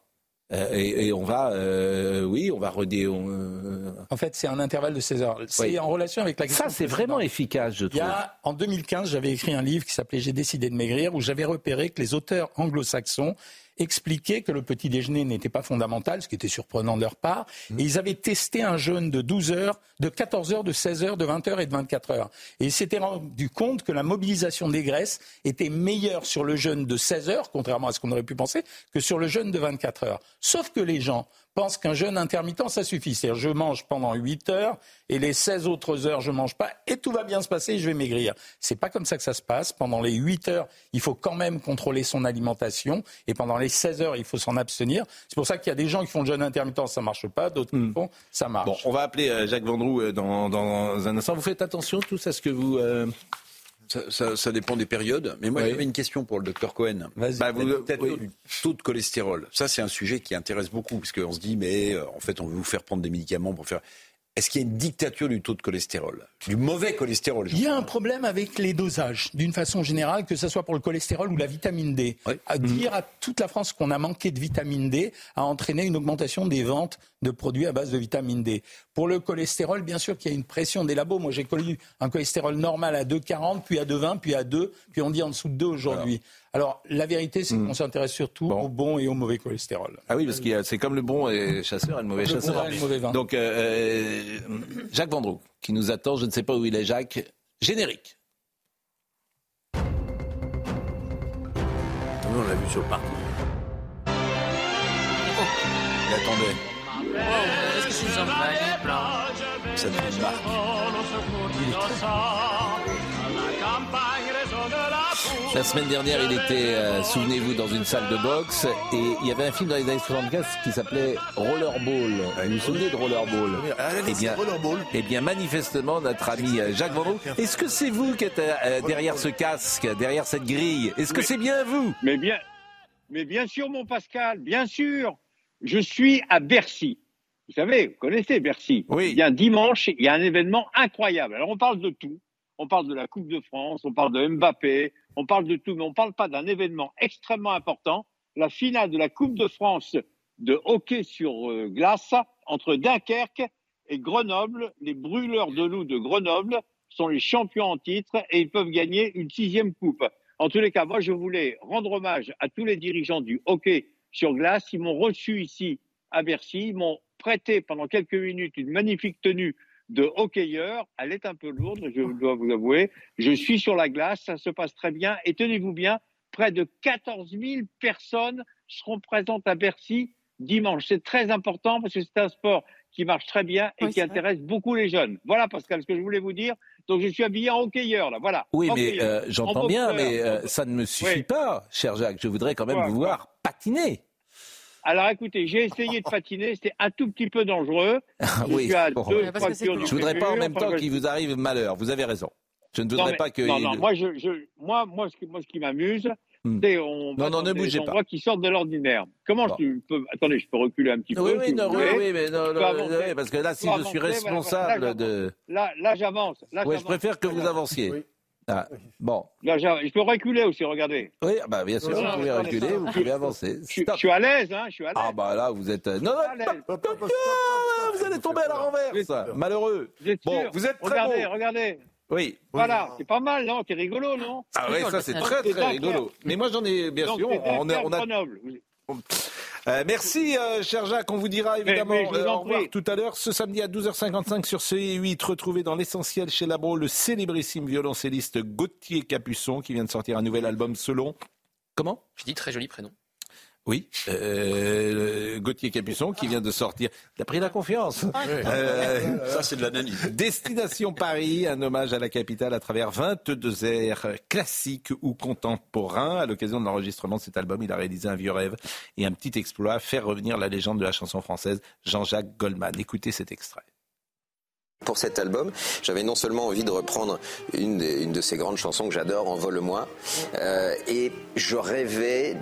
Euh, et, on va, euh, oui, on va redé. Euh, en fait, c'est un intervalle de 16 heures. C'est en relation avec la question. Ça, c'est vraiment efficace, je trouve. Il y a, en 2015, j'avais écrit un livre qui s'appelait J'ai décidé de maigrir, où j'avais repéré que les auteurs anglo-saxons expliquaient que le petit déjeuner n'était pas fondamental, ce qui était surprenant de leur part. Mmh. Et ils avaient testé un jeûne de 12 heures, de 14 heures, de 16 heures, de 20 heures et de 24 heures. Et ils s'étaient rendu compte que la mobilisation des graisses était meilleure sur le jeûne de 16 heures, contrairement à ce qu'on aurait pu penser, que sur le jeûne de 24 heures. Sauf que les gens pense qu'un jeûne intermittent, ça suffit. C'est-à-dire, je mange pendant 8 heures et les 16 autres heures, je mange pas et tout va bien se passer et je vais maigrir. C'est pas comme ça que ça se passe. Pendant les 8 heures, il faut quand même contrôler son alimentation et pendant les 16 heures, il faut s'en abstenir. C'est pour ça qu'il y a des gens qui font le jeûne intermittent, ça marche pas, d'autres qui hmm. font, ça marche. Bon, on va appeler euh, Jacques Vendroux euh, dans, dans, un instant. Vous faites attention tous à ce que vous euh, ça, dépend des périodes. Mais moi, j'avais une question pour le docteur Cohen. Bah, vous, du taux de cholestérol. Ça, c'est un sujet qui intéresse beaucoup, parce qu'on se dit, mais euh, en fait, on veut vous faire prendre des médicaments pour faire. Est-ce qu'il y a une dictature du taux de cholestérol? Du mauvais cholestérol Il y a un problème avec les dosages, d'une façon générale, que ce soit pour le cholestérol ou la vitamine D. À dire à toute la France qu'on a manqué de vitamine D a entraîné une augmentation des ventes de produits à base de vitamine D. Pour le cholestérol, bien sûr qu'il y a une pression des labos. Moi, j'ai connu un cholestérol normal à 2,40, puis à 2,20, puis à 2, puis on dit en dessous de 2 aujourd'hui. Alors, la vérité, c'est qu'on hmm. s'intéresse surtout au bon et au mauvais cholestérol. Ah oui, parce que c'est comme le bon chasseur et le mauvais chasseur. le mauvais vin. Donc, euh, Jacques Vendroux, qui nous attend, je ne sais pas où il est, Jacques. Générique. on l'a vu sur le parti. Il attendait. Est-ce que c'est Ça devient marque. Il la semaine dernière, il était, euh, souvenez-vous, dans une salle de boxe et il y avait un film dans les années 75 qui s'appelait Rollerball. Vous vous souvenez de Rollerball? Eh bien. Eh bien, manifestement, notre ami euh, Jacques Vendroux, est-ce que c'est vous qui êtes euh, derrière ce casque, derrière cette grille? Est-ce que c'est bien vous? Mais bien, mais bien sûr, mon Pascal, bien sûr. Je suis à Bercy. Vous savez, vous connaissez Bercy. Oui. Il y a un dimanche, il y a un événement incroyable. Alors, on parle de tout. On parle de la Coupe de France, on parle de Mbappé, on parle de tout, mais on ne parle pas d'un événement extrêmement important, la finale de la Coupe de France de hockey sur euh, glace entre Dunkerque et Grenoble. Les brûleurs de loups de Grenoble sont les champions en titre et ils peuvent gagner une sixième coupe. En tous les cas, moi, je voulais rendre hommage à tous les dirigeants du hockey sur glace. Ils m'ont reçu ici à Bercy, ils m'ont prêté pendant quelques minutes une magnifique tenue de hockeyeur. Elle est un peu lourde, je dois vous avouer. Je suis sur la glace, ça se passe très bien. Et tenez-vous bien, près de 14 000 personnes seront présentes à Bercy dimanche. C'est très important parce que c'est un sport qui marche très bien et qui intéresse beaucoup les jeunes. Voilà, Pascal, ce que je voulais vous dire. Donc, je suis habillé en hockeyeur, là, voilà. Oui, mais euh, j'entends bien, mais euh, ça ne me suffit pas, cher Jacques. Je voudrais quand même vous voir patiner. Alors écoutez, j'ai essayé de patiner, c'était un tout petit peu dangereux. Ah oui, je voudrais pas en même temps qu'il vous arrive malheur. Vous avez raison. Je ne voudrais pas que. Non, non, moi, je, moi, moi, ce qui, moi, ce qui m'amuse, hmm. c'est on non, non, ne bougez pas. qui sortent de l'ordinaire. Comment je peux Attendez, je peux reculer un petit peu. Oui, oui, non, oui, oui, mais non, oui, parce que là, si je suis responsable de. Là, là, j'avance. Oui, je préfère que vous avanciez. Ah, bon. Là, je peux reculer aussi, regardez. Oui, bah, bien sûr, vous pouvez reculer, vous pouvez avancer. Je, suis à l'aise, hein, je suis à l'aise. Ah, bah là, vous êtes. Non, non, vous allez tomber à la renverse. Malheureux. Bon, vous êtes très Regardez, regardez. Oui. Voilà, c'est pas mal, non C'est rigolo, non? Ah oui, ça c'est très très rigolo. Mais moi j'en ai, bien sûr, on, on a, euh, merci, euh, cher Jacques. On vous dira évidemment euh, au revoir tout à l'heure. Ce samedi à 12h55 sur CE8, retrouvé dans l'essentiel chez Labro le célébrissime violoncelliste Gauthier Capuçon qui vient de sortir un nouvel album selon. Comment? Je dis très joli prénom. Oui, euh, Gauthier Capuçon qui vient de sortir. Il a pris la confiance. Euh, Ça, c'est de l'analyse. Destination Paris, un hommage à la capitale à travers 22 airs classiques ou contemporains. À l'occasion de l'enregistrement de cet album, il a réalisé un vieux rêve et un petit exploit, faire revenir la légende de la chanson française, Jean-Jacques Goldman. Écoutez cet extrait. Pour cet album, j'avais non seulement envie de reprendre une, une de ces grandes chansons que j'adore, Envole-moi, euh, et je rêvais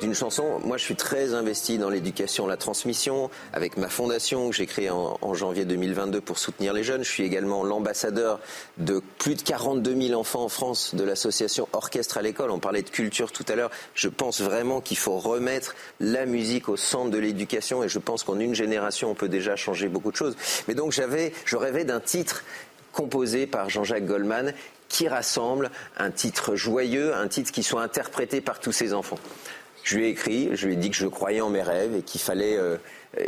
d'une chanson. Moi, je suis très investi dans l'éducation, la transmission, avec ma fondation que j'ai créée en, en, janvier 2022 pour soutenir les jeunes. Je suis également l'ambassadeur de plus de 42 000 enfants en France de l'association Orchestre à l'école. On parlait de culture tout à l'heure. Je pense vraiment qu'il faut remettre la musique au centre de l'éducation, et je pense qu'en une génération, on peut déjà changer beaucoup de choses. Mais donc, j'avais je rêvais d'un titre composé par Jean-Jacques Goldman qui rassemble un titre joyeux, un titre qui soit interprété par tous ses enfants. Je lui ai écrit, je lui ai dit que je croyais en mes rêves et qu'il fallait, euh,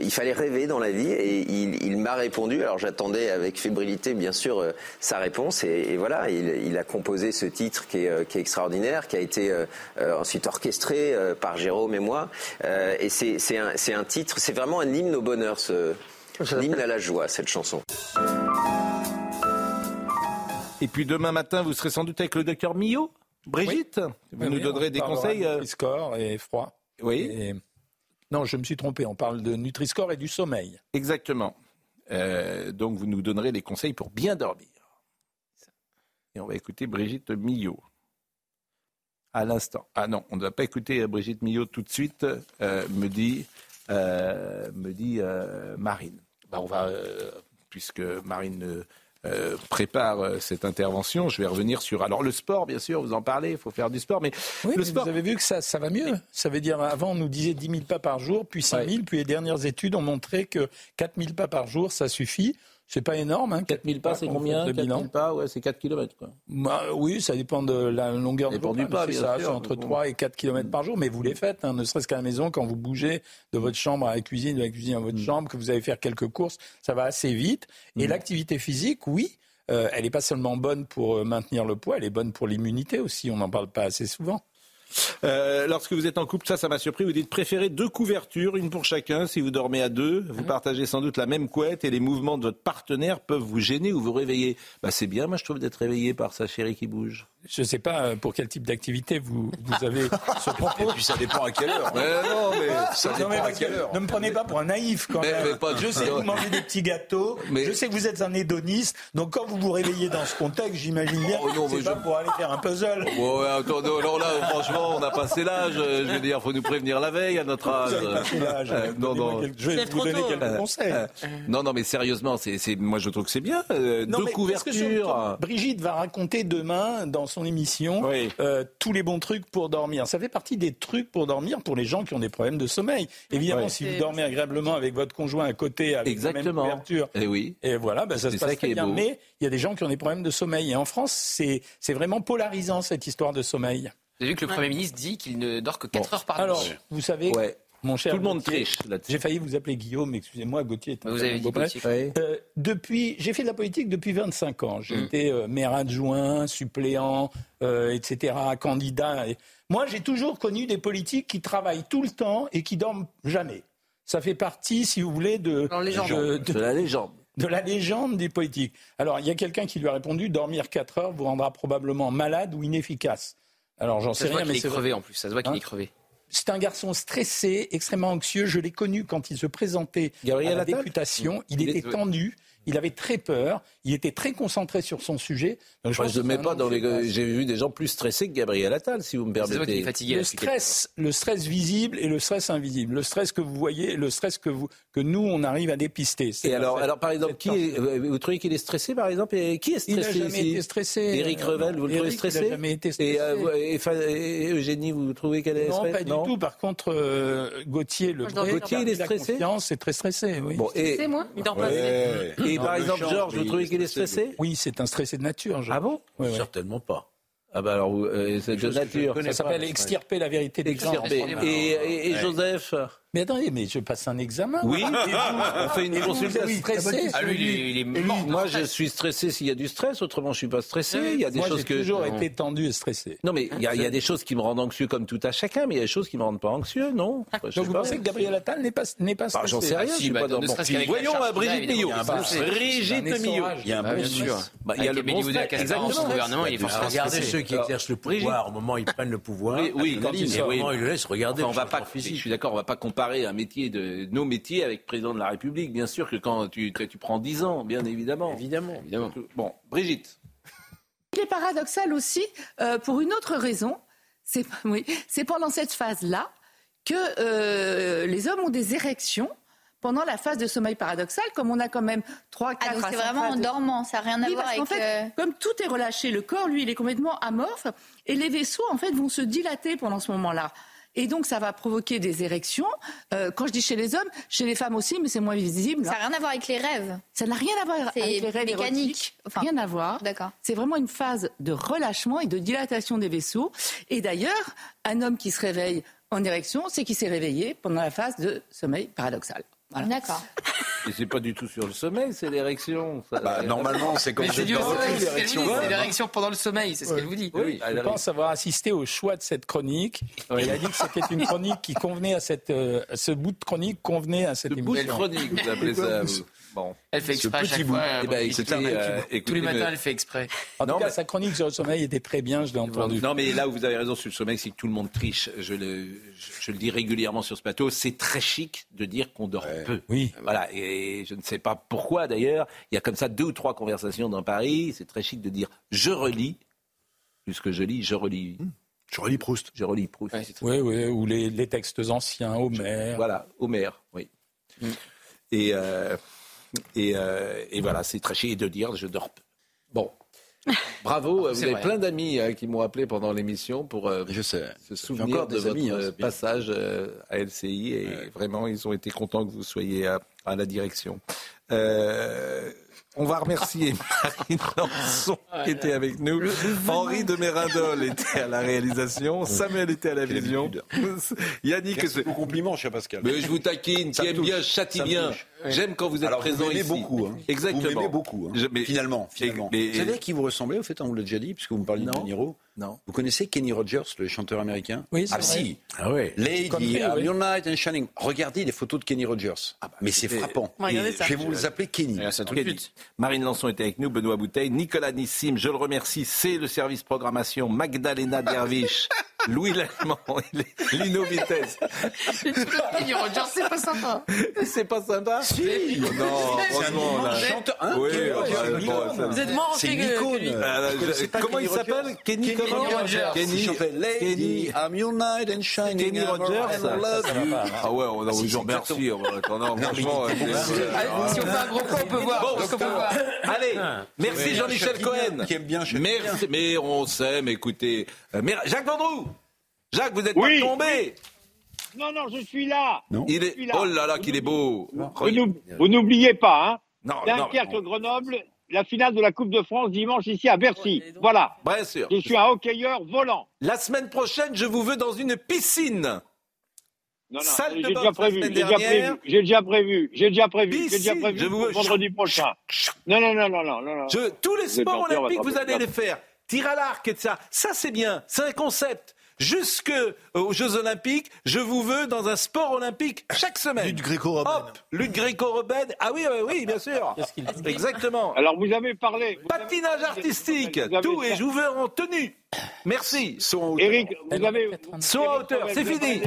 il fallait rêver dans la vie et il, m'a répondu. Alors j'attendais avec fébrilité bien sûr euh, sa réponse et, voilà, il, a composé ce titre qui est, euh, extraordinaire, qui a été ensuite orchestré par Jérôme et moi. et c'est un, titre, c'est vraiment un hymne au bonheur L'hymne à la joie, cette chanson. Et puis demain matin, vous serez sans doute avec le docteur Millot, Brigitte. Vous nous donnerez des conseils. Euh, Nutri-score et froid. Oui. Non, je me suis trompé. On parle de Nutri-score et du sommeil. Exactement. Euh, donc vous nous donnerez des conseils pour bien dormir. Et on va écouter Brigitte Millot. À l'instant. Ah non, on ne va pas écouter Brigitte Millot tout de suite, euh, me dit, me dit Marine. Bah, on va, euh, puisque Marine euh, prépare euh, cette intervention, je vais revenir sur. Alors le sport, bien sûr, vous en parlez, il faut faire du sport, mais le sport. Vous avez vu que ça, ça va mieux. Ça veut dire avant on nous disait 10 000 pas par jour, puis 5 000, puis les dernières études ont montré que 4 000 pas par jour, ça suffit. C'est pas énorme. Hein, 4000 pas, c'est combien 4000 pas, ouais, c'est 4 km. Quoi. Bah, oui, ça dépend de la longueur de du pas. C'est ça, entre 3 et 4 km par jour. Mais vous les faites, hein, ne serait-ce qu'à la maison, quand vous bougez de votre chambre à la cuisine, de la cuisine à votre mm. chambre, que vous allez faire quelques courses, ça va assez vite. Et mm. l'activité physique, oui, euh, elle n'est pas seulement bonne pour euh, maintenir le poids, elle est bonne pour l'immunité aussi. On n'en parle pas assez souvent. Euh, lorsque vous êtes en couple, ça, ça m'a surpris. Vous dites préférer deux couvertures, une pour chacun. Si vous dormez à deux, vous mmh. partagez sans doute la même couette et les mouvements de votre partenaire peuvent vous gêner ou vous réveiller. Bah, c'est bien, moi, je trouve, d'être réveillé par sa chérie qui bouge. Je ne sais pas euh, pour quel type d'activité vous, vous avez ce propos. Et puis ça dépend à quelle heure. Mais non, mais ça dépend à quelle heure. Ne me prenez pas pour un naïf quand même. je sais que vous mangez des petits gâteaux. Mais... Je sais que vous êtes un hédoniste. Donc quand vous vous réveillez dans ce contexte, j'imagine bien oh, que c'est pas pour aller faire un puzzle. Bon, ouais, attends, alors là, franchement, on a passé l'âge. Je veux dire, faut nous prévenir la veille à notre âge. l'âge. Euh, non, non. Je vais vous donner quelques conseils. Euh, non, non, mais sérieusement, c'est, moi je trouve que c'est bien. deux couvertures. Brigitte va raconter demain dans son émission euh, tous les bons trucs pour dormir. Ça fait partie des trucs pour dormir pour les gens qui ont des problèmes de sommeil. Évidemment, si vous dormez agréablement avec votre conjoint à côté, avec Exactement. la même couverture, et, eh oui. et voilà, ben ça se passe très bien. Mais il y a des gens qui ont des problèmes de sommeil. Et en France, c'est vraiment polarisant cette histoire de sommeil. Vous avez vu que le Premier ministre dit qu'il ne dort que 4 heures par nuit. Alors, vous savez, mon cher Tout le monde triche J'ai failli vous appeler Guillaume, excusez-moi, Gauthier. Vous avez dit euh, depuis, J'ai fait de la politique depuis 25 ans. J'ai mm. été euh, maire adjoint, suppléant, euh, etc., candidat. Moi, j'ai toujours connu des politiques qui travaillent tout le temps et qui dorment jamais. Ça fait partie, si vous voulez, de, de, la légende de la légende des politiques. Alors, il y a quelqu'un qui lui a répondu dormir 4 heures vous rendra probablement malade ou inefficace. Alors, j'en sais rien, mais c'est crevé en plus. Ça se voit qu'il est hein crevé. C'est un garçon stressé, extrêmement anxieux. Je l'ai connu quand il se présentait à la députation. Il, était tendu. Il avait très peur, il était très concentré sur son sujet. Donc, je, mets pas dans les. J'ai vu des gens plus stressés que Gabriel Attal, si vous me permettez. Fatigué, le stress, le stress visible et le stress invisible. Le stress que vous voyez, le stress que vous, que nous on arrive à dépister. Et alors, alors par exemple, qui est, vous trouvez qu'il est stressé, par exemple? Et Qui est stressé Il n'a jamais été stressé. Éric Revel, vous le trouvez stressé Il n'a jamais été stressé. Et, Eugénie, vous trouvez qu'elle est stressée Non, pas du tout. Par contre, euh, Gauthier, le Gauthier, il est stressé? C'est très stressé. Oui. Bon, et moi, il dort pas. Et par exemple, Georges, vous trouvez qu'il est stressé Oui, c'est un stressé de nature. Ah bon Certainement pas. Ah bah alors, euh, c'est de nature. Ça s'appelle extirper la vérité des extirper. Et, et, Joseph mais attendez, mais je passe un examen. Oui, on fait une consultation. stressé ah, lui, il est, mort. Moi, je suis stressé s'il y a du stress, autrement, je suis pas stressé. Il y a des moi, choses que. J'ai toujours été tendu et stressé. Non, mais il y, a, il y, a, des choses qui me rendent anxieux comme tout à chacun, mais il y a des choses qui me rendent pas anxieux, non Donc vous pensez que Gabriel Attal n'est pas, n'est pas stressé J'en sais rien. je suis pas dans Voyons Brigitte Millot. Brigitte Millot. Il y a un bon sûr. Il y a le bon Exactement. Gouvernement, il est forcément Regardez ceux qui exercent le pouvoir au moment où ils prennent le pouvoir. Oui, quand ils le laissent. Regardez. On va pas. Je suis d'accord. On va pas comparer comparer un métier de nos métiers avec président de la République. Bien sûr que quand tu, tu prends 10 ans, bien évidemment. Évidemment. évidemment. Bon, Brigitte. Il est paradoxal aussi euh, pour une autre raison. C'est oui, pendant cette phase-là que euh, les hommes ont des érections pendant la phase de sommeil paradoxal, comme on a quand même 3, 4 ah, C'est vraiment en dormant, ça n'a rien à voir avec... En fait, euh, comme tout est relâché, le corps, lui, il est complètement amorphe, et les vaisseaux, en fait, vont se dilater pendant ce moment-là. Et donc, ça va provoquer des érections. Euh, quand je dis chez les hommes, chez les femmes aussi, mais c'est moins visible. Ça n'a rien à voir avec les rêves. Ça n'a rien à voir avec les rêves mécaniques. Enfin, rien à voir. D'accord. C'est vraiment une phase de relâchement et de dilatation des vaisseaux. Et d'ailleurs, un homme qui se réveille en érection, c'est qu'il s'est réveillé pendant la phase de sommeil paradoxal. D'accord. Et c'est pas du tout sur le sommeil, c'est l'érection. Bah, normalement, c'est comme c'est l'érection. C'est l'érection pendant le sommeil, c'est ce qu'elle vous dit. Oui, je pense avoir assisté au choix de cette chronique. Il a dit que c'était une chronique qui convenait à cette, euh, ce bout de chronique convenait à cette ce émission. Bout de chronique, vous appelez ça. Vous. Bon. Elle fait exprès à chaque fois. Eh ben, euh, tous les matins, elle fait exprès. En tout cas, sa chronique sur le sommeil était très bien, je l'ai entendu. Non, mais là où vous avez raison sur le sommeil, c'est que tout le monde triche. Je le, je, le dis régulièrement sur ce plateau. C'est très chic de dire qu'on dort peu. Oui. Voilà. Et je ne sais pas pourquoi d'ailleurs. Il y a comme ça deux ou trois conversations dans Paris. C'est très chic de dire je relis. Puisque je lis, je relis. Hmm. Je relis Proust. Je relis Proust. oui, oui, ou les, les, textes anciens, Homère. Voilà, Homère, oui. Mm. Et. Euh, euh, et, voilà, c'est très chier de dire je dors. Bon. Bravo, vous avez plein d'amis hein, qui m'ont appelé pendant l'émission pour euh, je sais. se souvenir de votre amis, hein, passage euh, à LCI et vraiment ils ont été contents que vous soyez à, à la direction. On va remercier Marine Lançon qui était avec nous. Henri de Mérindol était à la réalisation. Samuel était à la vision. Yannick, c'est au compliment, cher Pascal. Mais je vous taquine. Qui aime bien châtie bien. J'aime quand vous êtes présent vous ici. beaucoup. Hein. Exactement. Vous m'aimez beaucoup. Hein. mais, finalement, finalement. vous savez à qui vous ressemblez au fait On vous l'a déjà dit puisque vous me parlez de Niro. Non. Vous connaissez Kenny Rogers, le chanteur américain Oui, Ah si. Ah ouais. Lady, oui. Your Night and Shining. Regardez les photos de Kenny Rogers. Ah bah, mais c'est frappant. Je vais vous les appeler Kenny. Ça tout de suite. Marine Lançon était avec nous, Benoît Bouteille, Nicolas Nissim, je le remercie, c'est le service programmation, Magdalena Dervish, Louis Lallemand, Lino Vitesse. Kenny Rogers, c'est pas sympa. C'est pas sympa Si. Non, franchement, là. Chanteur, hein Oui, Vous êtes moins C'est une icône. Comment il s'appelle Kenny comment Rogers. Kenny Lady, I'm your night and shining. Kenny Rogers. Ah ouais, on a vous remercie. Franchement, si on fait un gros coup, on peut voir. Allez, merci Jean-Michel Cohen. Qui aime bien Merci, mais on sait, mais écoutez. Jacques Vendroux Jacques, vous êtes pas tombé Non, non, je suis là. Il est... Oh là là, qu'il est beau. Vous n'oubliez pas, hein Dunkerque-Grenoble, la finale de la Coupe de France dimanche ici à Bercy. Voilà. Bien sûr. Je suis un hockeyeur volant. La semaine prochaine, je vous veux dans une piscine. Non, non, j'ai déjà, prévu, j'ai déjà prévu, j'ai déjà prévu, j'ai déjà prévu, j'ai déjà prévu, je vous vendredi prochain. Non, non, non, non, non, non. Je, tous les sports olympiques, vous allez les faire. Tir à l'arc et ça. Ça, c'est bien. C'est un concept jusque aux Jeux Olympiques, je vous veux dans un sport olympique chaque semaine. Lutte gréco-romaine. Hop, lutte gréco-romaine. Ah oui, oui, oui, bien sûr. Exactement. Alors vous avez parlé. Patinage artistique, tout, et je vous veux en tenue. Merci. Eric, vous avez. Saut à hauteur, c'est fini.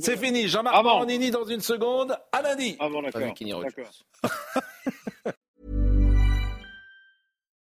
C'est fini. Jean-Marc Morandini dans une seconde. À lundi. Ah bon, d'accord.